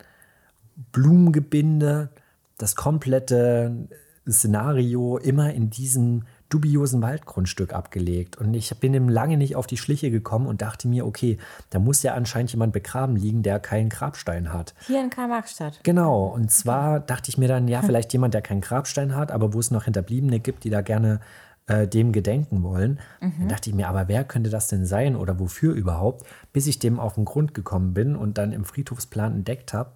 Blumengebinde, das komplette Szenario immer in diesem dubiosen Waldgrundstück abgelegt. Und ich bin dem lange nicht auf die Schliche gekommen und dachte mir, okay, da muss ja anscheinend jemand begraben liegen, der keinen Grabstein hat. Hier in Karl-Marx-Stadt. Genau, und zwar dachte ich mir dann, ja, <laughs> vielleicht jemand, der keinen Grabstein hat, aber wo es noch Hinterbliebene gibt, die da gerne äh, dem gedenken wollen. Dann dachte ich mir, aber wer könnte das denn sein oder wofür überhaupt, bis ich dem auf den Grund gekommen bin und dann im Friedhofsplan entdeckt habe,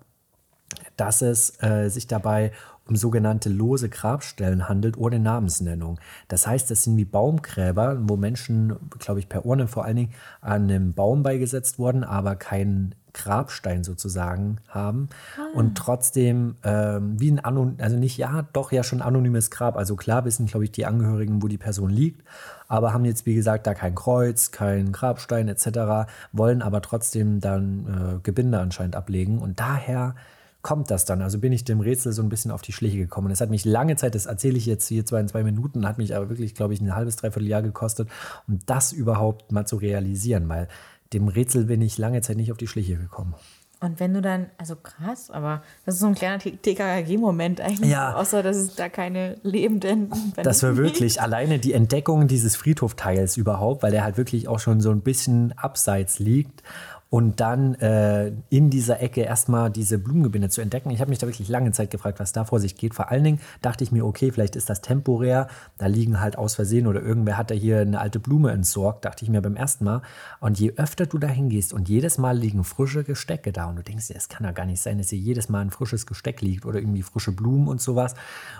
dass es äh, sich dabei um sogenannte lose Grabstellen handelt ohne Namensnennung. Das heißt, das sind wie Baumgräber, wo Menschen, glaube ich, per Urne vor allen Dingen an einem Baum beigesetzt wurden, aber keinen Grabstein sozusagen haben und trotzdem ähm, wie ein Anon also nicht ja, doch ja schon anonymes Grab. Also klar wissen, glaube ich, die Angehörigen, wo die Person liegt, aber haben jetzt wie gesagt da kein Kreuz, kein Grabstein etc. Wollen aber trotzdem dann äh, Gebinde anscheinend ablegen und daher kommt das dann? Also bin ich dem Rätsel so ein bisschen auf die Schliche gekommen. Es hat mich lange Zeit, das erzähle ich jetzt hier zwar in zwei Minuten, hat mich aber wirklich, glaube ich, ein halbes, dreiviertel Jahr gekostet, um das überhaupt mal zu realisieren, weil dem Rätsel bin ich lange Zeit nicht auf die Schliche gekommen. Und wenn du dann, also krass, aber das ist so ein kleiner TKKG-Moment eigentlich. Ja. Außer, dass es da keine lebenden. Das war wirklich alleine die Entdeckung dieses Friedhofteils überhaupt, weil der halt wirklich auch schon so ein bisschen abseits liegt. Und dann äh, in dieser Ecke erstmal diese Blumengebinde zu entdecken. Ich habe mich da wirklich lange Zeit gefragt, was da vor sich geht. Vor allen Dingen dachte ich mir, okay, vielleicht ist das temporär. Da liegen halt aus Versehen oder irgendwer hat da hier eine alte Blume entsorgt, dachte ich mir beim ersten Mal. Und je öfter du da hingehst und jedes Mal liegen frische Gestecke da und du denkst dir, es kann ja gar nicht sein, dass hier jedes Mal ein frisches Gesteck liegt oder irgendwie frische Blumen und sowas.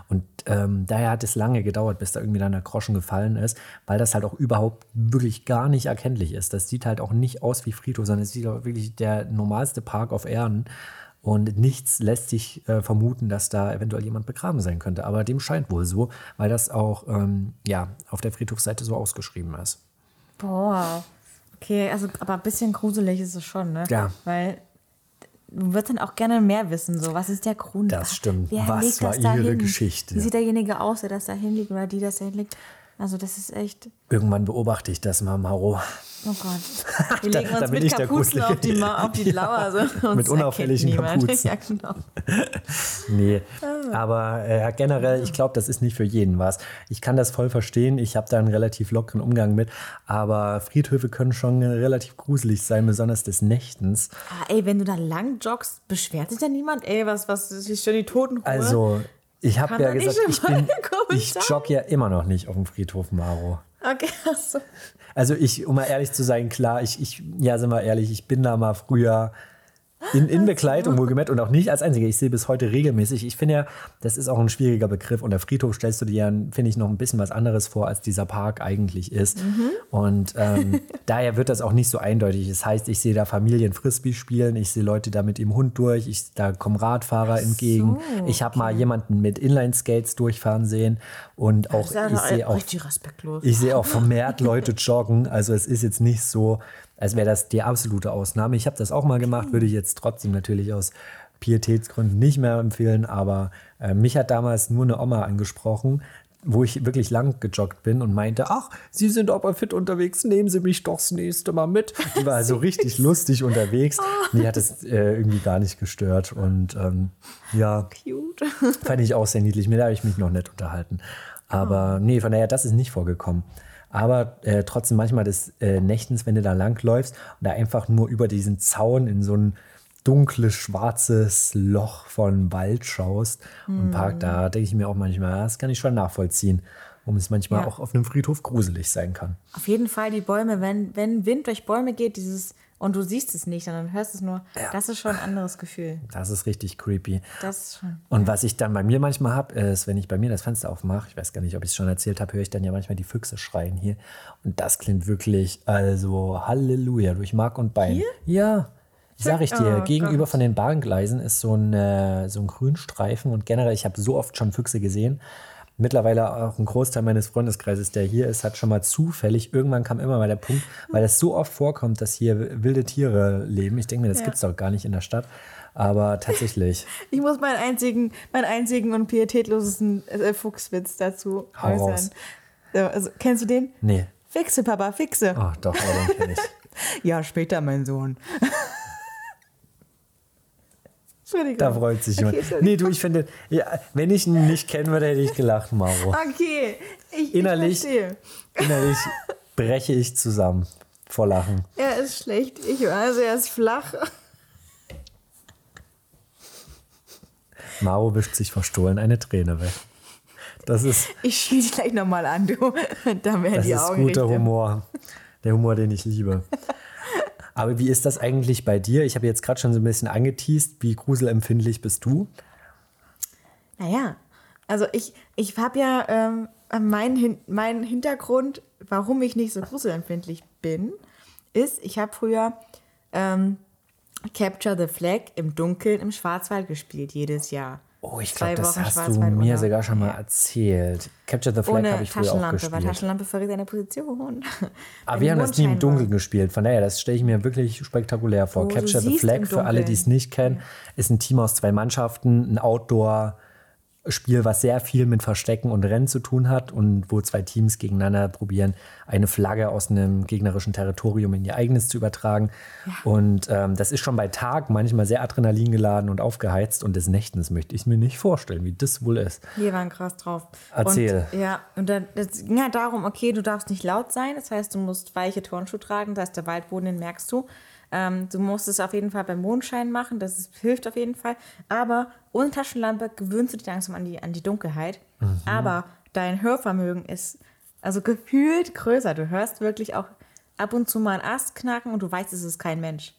Und ähm, daher hat es lange gedauert, bis da irgendwie dann der Groschen gefallen ist, weil das halt auch überhaupt wirklich gar nicht erkenntlich ist. Das sieht halt auch nicht aus wie Friedhof, sondern es sieht auch wirklich der normalste Park auf Erden. Und nichts lässt sich äh, vermuten, dass da eventuell jemand begraben sein könnte. Aber dem scheint wohl so, weil das auch ähm, ja, auf der Friedhofsseite so ausgeschrieben ist. Boah. Okay, also, aber ein bisschen gruselig ist es schon, ne? Ja. Weil du würdest dann auch gerne mehr wissen, so, was ist der Grund? Das stimmt. Wer Was war ihre hin? Geschichte? Wie sieht derjenige aus, der das da hinlegt oder die das da hinlegt? Also das ist echt. Irgendwann beobachte ich das mal, Maro. Oh Gott. <laughs> Wir Da- legen da uns bin mit ich der Kapuzen auf die. Ma auf die Lauer. <laughs> So. Uns mit unauffälligen. <laughs> Kapuzen. Ja, genau. Nee, Ah. aber äh, generell, ich glaube, das ist nicht für jeden was. Ich kann das voll verstehen. Ich habe da einen relativ lockeren Umgang mit. Aber Friedhöfe können schon relativ gruselig sein, besonders des Nächtens. Ah, ey, wenn du da lang joggst, beschwert sich da niemand? Ey, was, was ist schon die Totenruhe? Also, ich habe ja gesagt, ich, bin, ich jogge ja immer noch nicht auf dem Friedhof Maro. Okay, achso. Also ich, um mal ehrlich zu sein, klar, ich, ich, ja, sind wir ehrlich, ich bin da mal früher in, in Begleitung wohlgemerkt und auch nicht als Einziger. Ich sehe bis heute regelmäßig. Ich finde ja, das ist auch ein schwieriger Begriff. Und der Friedhof stellst du dir, ja, finde ich, noch ein bisschen was anderes vor, als dieser Park eigentlich ist. Und ähm, <laughs> daher wird das auch nicht so eindeutig. Das heißt, ich sehe da Familien Frisbee spielen, ich sehe Leute da mit dem Hund durch, ich, da kommen Radfahrer entgegen. Ich habe mal jemanden mit Inline-Skates durchfahren sehen und auch, ich sehe auch ich sehe auch vermehrt Leute joggen. Also es ist jetzt nicht so, als wäre das die absolute Ausnahme. Ich habe das auch mal gemacht, würde ich jetzt trotzdem natürlich aus Pietätsgründen nicht mehr empfehlen. Aber äh, mich hat damals nur eine Oma angesprochen, wo ich wirklich lang gejoggt bin und meinte, ach, Sie sind aber fit unterwegs, nehmen Sie mich doch das nächste Mal mit. Die war also <laughs> richtig lustig unterwegs. Die hat es äh, irgendwie gar nicht gestört. Und ähm, ja, Cute. Fand ich auch sehr niedlich. Mit der habe ich mich noch nicht unterhalten. Aber nee, von daher, das ist nicht vorgekommen. Aber äh, trotzdem manchmal des äh, Nächtens, wenn du da langläufst und da einfach nur über diesen Zaun in so ein dunkles, schwarzes Loch von Wald schaust und Park, da denke ich mir auch manchmal, das kann ich schon nachvollziehen, warum es manchmal Ja. auch auf einem Friedhof gruselig sein kann. Auf jeden Fall die Bäume, wenn, wenn Wind durch Bäume geht, dieses und du siehst es nicht, sondern hörst es nur, das ist schon ein anderes Gefühl. Das ist richtig creepy. Das ist schon. Und was ich dann bei mir manchmal habe, ist, wenn ich bei mir das Fenster aufmache, ich weiß gar nicht, ob ich es schon erzählt habe, höre ich dann ja manchmal die Füchse schreien hier. Und das klingt wirklich, also Halleluja, durch Mark und Bein. Hier? Ja. Sag ich dir, Oh gegenüber Gott. von den Bahngleisen ist so ein, äh, so ein Grünstreifen und generell, ich habe so oft schon Füchse gesehen. Mittlerweile auch ein Großteil meines Freundeskreises, der hier ist, hat schon mal zufällig, irgendwann kam immer mal der Punkt, <laughs> weil es so oft vorkommt, dass hier wilde Tiere leben. Ich denke mir, das Ja. gibt es doch gar nicht in der Stadt. Aber tatsächlich. <laughs> Ich muss meinen einzigen, meinen einzigen und pietätlosesten äh, Fuchswitz dazu Hau raus. äußern. So, also, kennst du den? Nee. Fixe, Papa, fixe. Ach doch, aber den kenne ich. <laughs> Ja, später, mein Sohn. Da freut sich jemand. Okay, nee, du, ich finde, ja, wenn ich ihn nicht kennen würde, hätte ich gelacht, Maro. Okay, ich, Innerlich- ich. Innerlich <laughs> breche ich zusammen vor Lachen. Er ist schlecht, ich weiß, er ist flach. Maro wischt sich verstohlen eine Träne weg. Das ist, Ich schiel dich gleich nochmal an, du. <laughs> Dann werden das die ist Augen guter richtig- Humor. Der Humor, den ich liebe. <laughs> Aber wie ist das eigentlich bei dir? Ich habe jetzt gerade schon so ein bisschen angeteased. Wie gruselempfindlich bist du? Naja, also ich, ich habe ja ähm, meinen mein Hintergrund, warum ich nicht so gruselempfindlich bin, ist, ich habe früher ähm, Capture the Flag im Dunkeln im Schwarzwald gespielt, jedes Jahr. Oh, ich glaube, das Wochen hast du mir sogar schon mal erzählt. Capture the Flag habe ich früher auch Taschenlampe, weil gespielt. Taschenlampe verrät seine Position. <laughs> Aber Wenn wir haben das nie im war. Dunkeln gespielt. Von daher, das stelle ich mir wirklich spektakulär vor. Oh, Capture the Flag, für alle, die es nicht kennen, ist ein Team aus zwei Mannschaften, ein Outdoor-Spiel, was sehr viel mit Verstecken und Rennen zu tun hat und wo zwei Teams gegeneinander probieren, eine Flagge aus einem gegnerischen Territorium in ihr eigenes zu übertragen. Und ähm, das ist schon bei Tag manchmal sehr adrenalingeladen und aufgeheizt und des Nächtens möchte ich mir nicht vorstellen, wie das wohl ist. Wir waren krass drauf. Erzähl. Und, ja, und dann es ging halt darum, okay, du darfst nicht laut sein, das heißt, du musst weiche Turnschuhe tragen, das heißt, der Waldboden, den merkst du. Ähm, du musst es auf jeden Fall beim Mondschein machen, das ist, hilft auf jeden Fall. Aber ohne Taschenlampe gewöhnst du dich langsam an die, an die Dunkelheit. Aber dein Hörvermögen ist also gefühlt größer. Du hörst wirklich auch ab und zu mal einen Ast knacken und du weißt, es ist kein Mensch.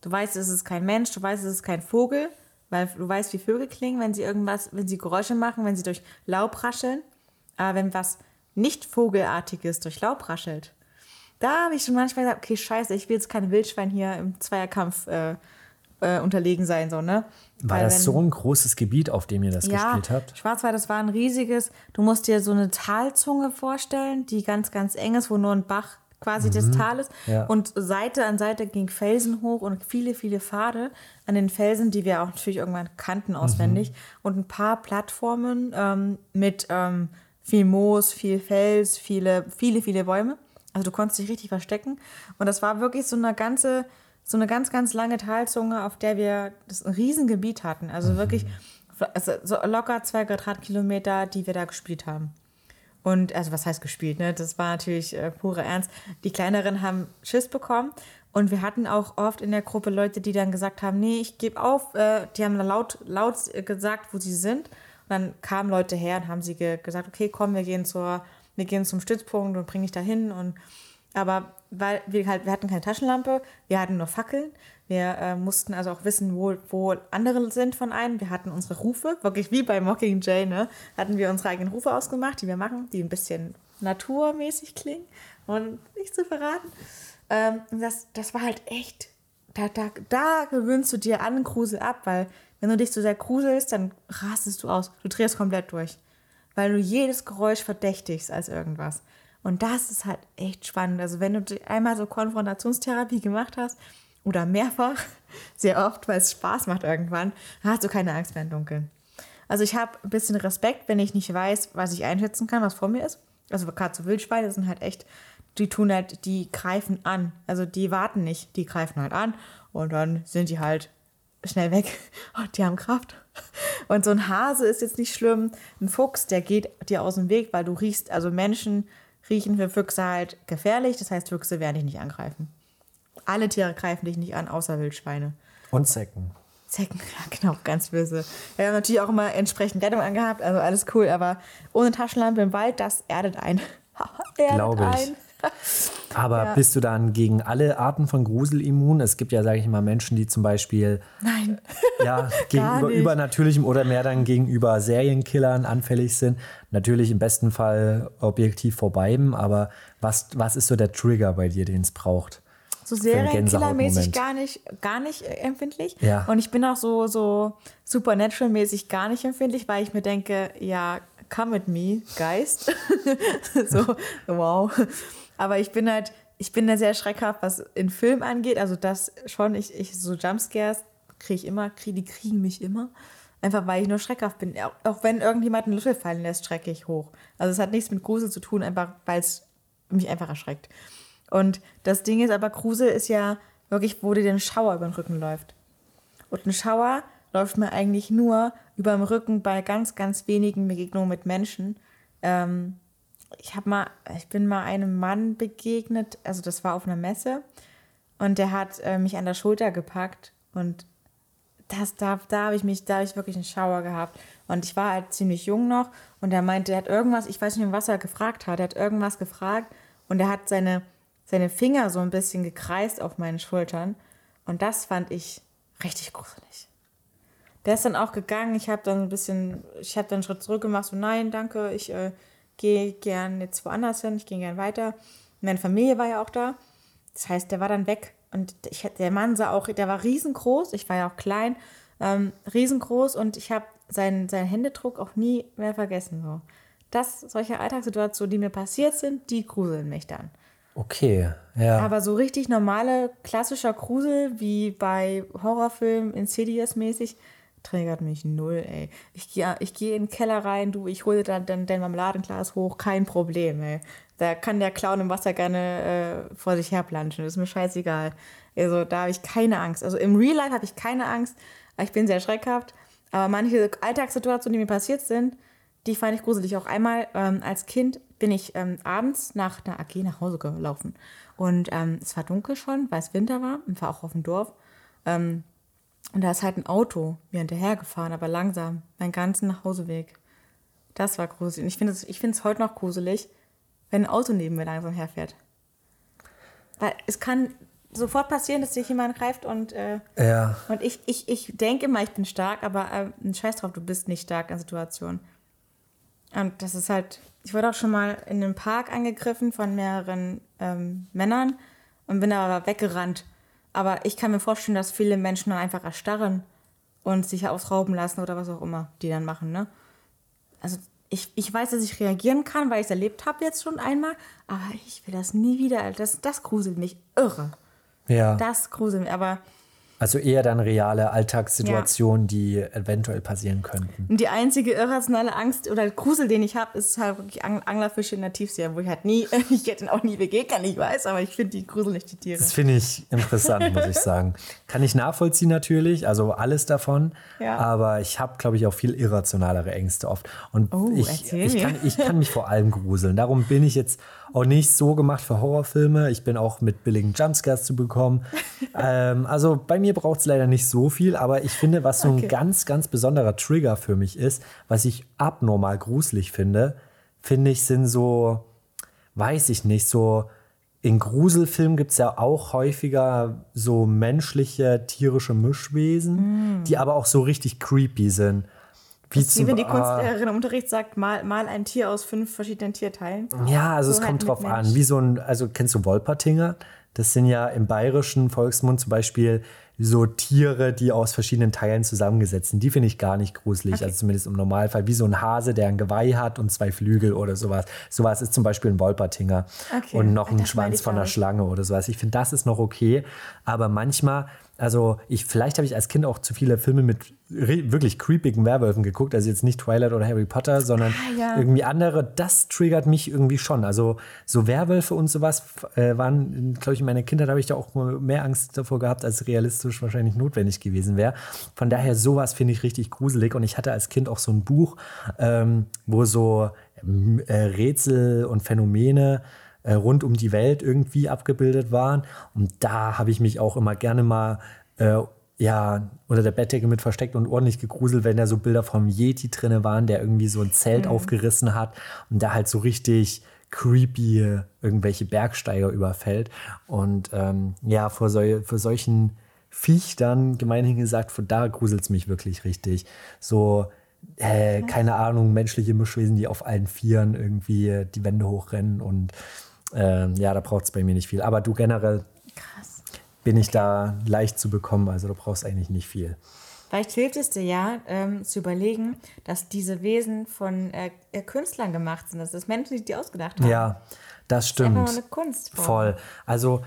Du weißt, es ist kein Mensch, du weißt, es ist kein Vogel, weil du weißt, wie Vögel klingen, wenn sie irgendwas, wenn sie Geräusche machen, wenn sie durch Laub rascheln. Aber wenn was nicht Vogelartiges durch Laub raschelt, da habe ich schon manchmal gesagt, okay, scheiße, ich will jetzt kein Wildschwein hier im Zweierkampf äh, äh, unterlegen sein, so, ne? War Weil das wenn- so ein großes Gebiet, auf dem ihr das ja, gespielt habt? Schwarzwald, das war ein riesiges, du musst dir so eine Talzunge vorstellen, die ganz, ganz eng ist, wo nur ein Bach quasi das Tal ist. Ja. Und Seite an Seite ging Felsen hoch und viele, viele Pfade an den Felsen, die wir auch natürlich irgendwann kannten auswendig. Und ein paar Plattformen ähm, mit ähm, viel Moos, viel Fels, viele, viele, viele Bäume. Also du konntest dich richtig verstecken. Und das war wirklich so eine ganze, so eine ganz, ganz lange Talzunge, auf der wir das ein Riesengebiet hatten. Also mhm. wirklich also so locker zwei Quadratkilometer, die wir da gespielt haben. Und, also was heißt gespielt, ne? Das war natürlich äh, pure Ernst. Die Kleineren haben Schiss bekommen. Und wir hatten auch oft in der Gruppe Leute, die dann gesagt haben, nee, ich gebe auf. Äh, die haben dann laut, laut gesagt, wo sie sind. Und dann kamen Leute her und haben sie ge gesagt, okay, komm, wir gehen zur, wir gehen zum Stützpunkt und bringe ich da hin. Und aber weil wir halt, wir hatten keine Taschenlampe, wir hatten nur Fackeln. Wir äh, mussten also auch wissen, wo, wo andere sind von einem. Wir hatten unsere Rufe, wirklich wie bei Mockingjay, ne? Hatten wir unsere eigenen Rufe ausgemacht, die wir machen, die ein bisschen naturmäßig klingen und nicht zu verraten. Ähm, das, das war halt echt, da, da, da gewöhnst du dir an Grusel ab, weil wenn du dich zu sehr gruselst, dann rastest du aus. Du drehst komplett durch. Weil du jedes Geräusch verdächtigst als irgendwas. Und das ist halt echt spannend. Also wenn du einmal so Konfrontationstherapie gemacht hast oder mehrfach, <laughs> sehr oft, weil es Spaß macht irgendwann, dann hast du keine Angst mehr im Dunkeln. Also ich habe ein bisschen Respekt, wenn ich nicht weiß, was ich einschätzen kann, was vor mir ist. Also gerade so Wildschweine sind halt echt, die tun halt, die greifen an. Also die warten nicht, die greifen halt an und dann sind die halt schnell weg. <laughs> Und die haben Kraft. <laughs> Und so ein Hase ist jetzt nicht schlimm. Ein Fuchs, der geht dir aus dem Weg, weil du riechst, also Menschen riechen für Füchse halt gefährlich. Das heißt, Füchse werden dich nicht angreifen. Alle Tiere greifen dich nicht an, außer Wildschweine. Und Zecken. Zecken, <laughs> ja genau, ganz böse. Wir haben natürlich auch immer entsprechend Rettung angehabt, also alles cool, aber ohne Taschenlampe im Wald, das erdet ein. <laughs> Glaube ich. Ein. Aber ja. bist du dann gegen alle Arten von Grusel immun? Es gibt ja, sage ich mal, Menschen, die zum Beispiel Nein. Ja, <laughs> gegenüber übernatürlichem oder mehr dann gegenüber Serienkillern anfällig sind. Natürlich im besten Fall objektiv vor aber was, was ist so der Trigger bei dir, den es braucht? So Serienkiller-mäßig gar nicht, gar nicht empfindlich. Ja. Und ich bin auch so, so Supernatural-mäßig gar nicht empfindlich, weil ich mir denke, ja, come with me, Geist. <laughs> so, wow. Aber ich bin halt, ich bin da sehr schreckhaft, was in Film angeht. Also das schon, ich, ich so Jumpscares kriege ich immer, krieg, die kriegen mich immer. Einfach weil ich nur schreckhaft bin. Auch, auch wenn irgendjemand einen Löffel fallen lässt, schrecke ich hoch. Also es hat nichts mit Grusel zu tun, einfach weil es mich einfach erschreckt. Und das Ding ist aber, Grusel ist ja wirklich, wo dir den Schauer über den Rücken läuft. Und ein Schauer läuft mir eigentlich nur über den Rücken bei ganz, ganz wenigen Begegnungen mit Menschen. Ähm, ich habe mal, ich bin mal einem Mann begegnet, also das war auf einer Messe und der hat äh, mich an der Schulter gepackt und das, da, da habe ich mich, da habe ich wirklich einen Schauer gehabt. Und ich war halt ziemlich jung noch und er meinte, er hat irgendwas, ich weiß nicht, was er gefragt hat, er hat irgendwas gefragt und er hat seine, seine Finger so ein bisschen gekreist auf meinen Schultern und das fand ich richtig gruselig. Der ist dann auch gegangen, ich habe dann ein bisschen, ich habe dann einen Schritt zurück gemacht, so nein, danke, ich äh, gehe gern jetzt woanders hin, ich gehe gern weiter. Meine Familie war ja auch da. Das heißt, der war dann weg. Und ich, der Mann sah auch, der war riesengroß, ich war ja auch klein, ähm, riesengroß und ich habe seinen, seinen Händedruck auch nie mehr vergessen. So. Das, solche Alltagssituationen, die mir passiert sind, die gruseln mich dann. Okay, ja. Aber so richtig normale, klassischer Grusel, wie bei Horrorfilmen, Insidious-mäßig, triggert mich null, ey. Ich gehe ich geh in den Keller rein, du, ich hole dann, dann dein Marmeladenglas hoch, kein Problem, ey. Da kann der Clown im Wasser gerne äh, vor sich her planschen, das ist mir scheißegal. Also da habe ich keine Angst. Also im Real Life habe ich keine Angst, ich bin sehr schreckhaft, aber manche Alltagssituationen, die mir passiert sind, die fand ich gruselig. Auch einmal ähm, als Kind bin ich ähm, abends nach einer AG nach Hause gelaufen. Und ähm, es war dunkel schon, weil es Winter war und war auch auf dem Dorf. Ähm, und da ist halt ein Auto mir hinterhergefahren, aber langsam, meinen ganzen Nachhauseweg. Das war gruselig. Und ich finde es ich heute noch gruselig, wenn ein Auto neben mir langsam herfährt. Weil es kann sofort passieren, dass sich jemand greift und, äh, ja. und ich, ich, ich denke immer, ich bin stark, aber äh, scheiß drauf, du bist nicht stark in Situationen. Und das ist halt, ich wurde auch schon mal in einem Park angegriffen von mehreren ähm, Männern und bin aber weggerannt. Aber ich kann mir vorstellen, dass viele Menschen dann einfach erstarren und sich ausrauben lassen oder was auch immer die dann machen. Ne? Also ich, ich weiß, dass ich reagieren kann, weil ich es erlebt habe jetzt schon einmal, aber ich will das nie wieder. Das, das gruselt mich irre. Ja. Das gruselt mich. Aber Also eher dann reale Alltagssituationen, die eventuell passieren könnten. Und die einzige irrationale Angst oder Grusel, den ich habe, ist halt wirklich Ang Anglerfische in der Tiefsee, wo ich halt nie, <laughs> ich hätte ihn auch nie begegnet, ich weiß, aber ich finde die Grusel nicht die Tiere. Das finde ich interessant, muss ich <laughs> sagen. Kann ich nachvollziehen natürlich, also alles davon. Ja. Aber ich habe, glaube ich, auch viel irrationalere Ängste oft. Und Oh, ich, ich, kann, ich kann mich vor allem gruseln. Darum bin ich jetzt auch nicht so gemacht für Horrorfilme. Ich bin auch mit billigen Jumpscares zu bekommen. <laughs> ähm, also bei mir braucht es leider nicht so viel, aber ich finde, was so ein Okay. ganz, ganz besonderer Trigger für mich ist, was ich abnormal gruselig finde, finde ich, sind so, weiß ich nicht, so in Gruselfilmen gibt es ja auch häufiger so menschliche, tierische Mischwesen, die aber auch so richtig creepy sind. Wie, zum- wenn die ah, Kunstlehrerin im Unterricht sagt, mal, mal ein Tier aus fünf verschiedenen Tierteilen. Ja, also So es halt kommt drauf Mensch. an. Wie so ein, also kennst du Wolpertinger? Das sind ja im bayerischen Volksmund zum Beispiel so Tiere, die aus verschiedenen Teilen zusammengesetzt sind. Die finde ich gar nicht gruselig, also zumindest im Normalfall. Wie so ein Hase, der ein Geweih hat und zwei Flügel oder sowas. Sowas ist zum Beispiel ein Wolpertinger. Okay. Und noch ein Schwanz von einer. Schlange oder sowas. Ich finde, das ist noch okay. Aber manchmal, also ich, vielleicht habe ich als Kind auch zu viele Filme mit wirklich creepigen Werwölfen geguckt. Also jetzt nicht Twilight oder Harry Potter, sondern Ah, ja. irgendwie andere. Das triggert mich irgendwie schon. Also so Werwölfe und sowas äh, waren, glaube ich, in meiner Kindheit habe ich da auch mehr Angst davor gehabt, als realistisch wahrscheinlich notwendig gewesen wäre. Von daher, sowas finde ich richtig gruselig. Und ich hatte als Kind auch so ein Buch, ähm, wo so ähm, äh, Rätsel und Phänomene äh, rund um die Welt irgendwie abgebildet waren. Und da habe ich mich auch immer gerne mal äh, ja, unter der Bettdecke mit versteckt und ordentlich gegruselt, wenn da so Bilder vom Yeti drinne waren, der irgendwie so ein Zelt aufgerissen hat und da halt so richtig creepy irgendwelche Bergsteiger überfällt. Und ähm, ja, vor, sol vor solchen Viechtern, gemeinhin gesagt, von da gruselt es mich wirklich richtig. So, äh, keine Ahnung, menschliche Mischwesen, die auf allen Vieren irgendwie die Wände hochrennen und ähm, ja, da braucht es bei mir nicht viel. Aber du generell Krass. bin ich da leicht zu bekommen, also du brauchst eigentlich nicht viel. Vielleicht hilft es dir ja, ähm, zu überlegen, dass diese Wesen von äh, äh, Künstlern gemacht sind, dass das Menschen, die die ausgedacht haben. Ja, das ist stimmt. einfach mal eine Kunstform. Voll. Also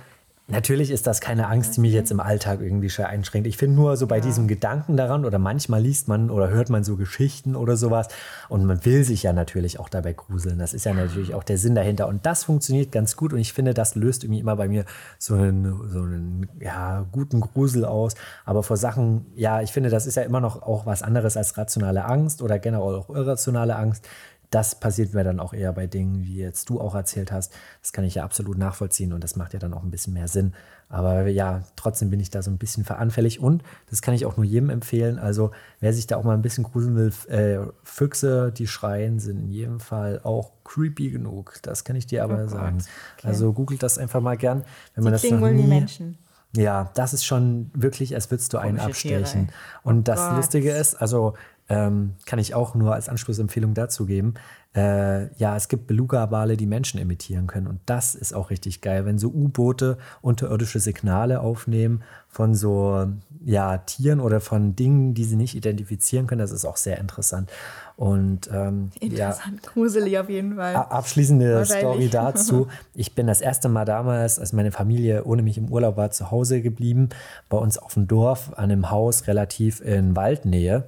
natürlich ist das keine Angst, die mich jetzt im Alltag irgendwie schwer einschränkt. Ich finde nur so bei diesem Gedanken daran oder manchmal liest man oder hört man so Geschichten oder sowas und man will sich ja natürlich auch dabei gruseln. Das ist ja natürlich auch der Sinn dahinter und das funktioniert ganz gut und ich finde, das löst irgendwie immer bei mir so einen, so einen ja, guten Grusel aus. Aber vor Sachen, ja, ich finde, das ist ja immer noch auch was anderes als rationale Angst oder generell auch irrationale Angst. Das passiert mir dann auch eher bei Dingen, wie jetzt du auch erzählt hast. Das kann ich ja absolut nachvollziehen und das macht ja dann auch ein bisschen mehr Sinn. Aber ja, trotzdem bin ich da so ein bisschen veranfällig und das kann ich auch nur jedem empfehlen. Also, wer sich da auch mal ein bisschen gruseln will, äh, Füchse, die schreien, sind in jedem Fall auch creepy genug. Das kann ich dir aber Oh sagen. okay. Also, googelt das einfach mal gern. Wenn man Die das kriegen noch wohl nie, die Menschen. ja, das ist schon wirklich, als würdest du einen Komische Tiere, abstechen. ey. Und das Gott. Lustige ist, also ähm, kann ich auch nur als Anschlussempfehlung dazu geben, äh, ja, es gibt Beluga-Wale, die Menschen imitieren können. Und das ist auch richtig geil, wenn so U-Boote unterirdische Signale aufnehmen von so ja, Tieren oder von Dingen, die sie nicht identifizieren können. Das ist auch sehr interessant. Und ähm, ja, Interessant, gruselig auf jeden Fall. Abschließende. Story dazu. Ich bin das erste Mal damals, als meine Familie ohne mich im Urlaub war, zu Hause geblieben, bei uns auf dem Dorf, an einem Haus relativ in Waldnähe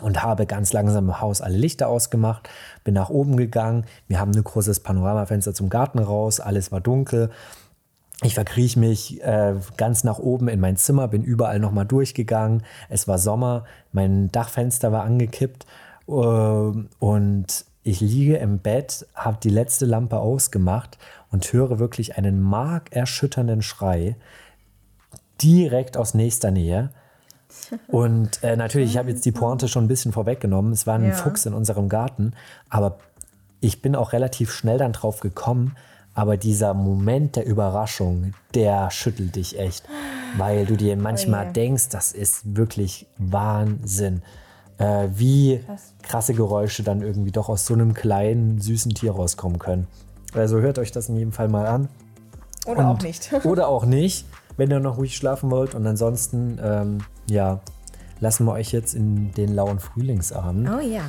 und habe ganz langsam im Haus alle Lichter ausgemacht, bin nach oben gegangen. Wir haben ein großes Panoramafenster zum Garten raus, alles war dunkel. Ich verkriech mich äh, ganz nach oben in mein Zimmer, bin überall nochmal durchgegangen. Es war Sommer, mein Dachfenster war angekippt äh, und ich liege im Bett, habe die letzte Lampe ausgemacht und höre wirklich einen markerschütternden Schrei direkt aus nächster Nähe. <laughs> Und äh, natürlich, ich habe jetzt die Pointe schon ein bisschen vorweggenommen. Es war ein Ja. Fuchs in unserem Garten, aber ich bin auch relativ schnell dann drauf gekommen. Aber dieser Moment der Überraschung, der schüttelt dich echt, weil du dir manchmal je. denkst, das ist wirklich Wahnsinn, äh, wie krasse Geräusche dann irgendwie doch aus so einem kleinen, süßen Tier rauskommen können. Also hört euch das in jedem Fall mal an. Oder auch nicht. <laughs> Oder auch nicht, wenn ihr noch ruhig schlafen wollt. Und ansonsten, ähm, ja, lassen wir euch jetzt in den lauen Frühlingsabend Oh ja.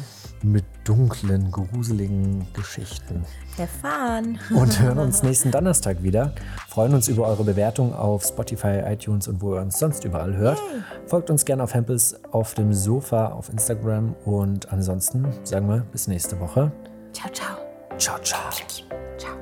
mit dunklen, gruseligen Geschichten. Erfahren. Und hören <laughs> uns nächsten Donnerstag wieder. Freuen uns über eure Bewertung auf Spotify, iTunes und wo ihr uns sonst überall hört. Folgt uns gerne auf Hempels auf dem Sofa auf Instagram. Und ansonsten sagen wir bis nächste Woche. Ciao, ciao. Ciao, ciao. Ciao.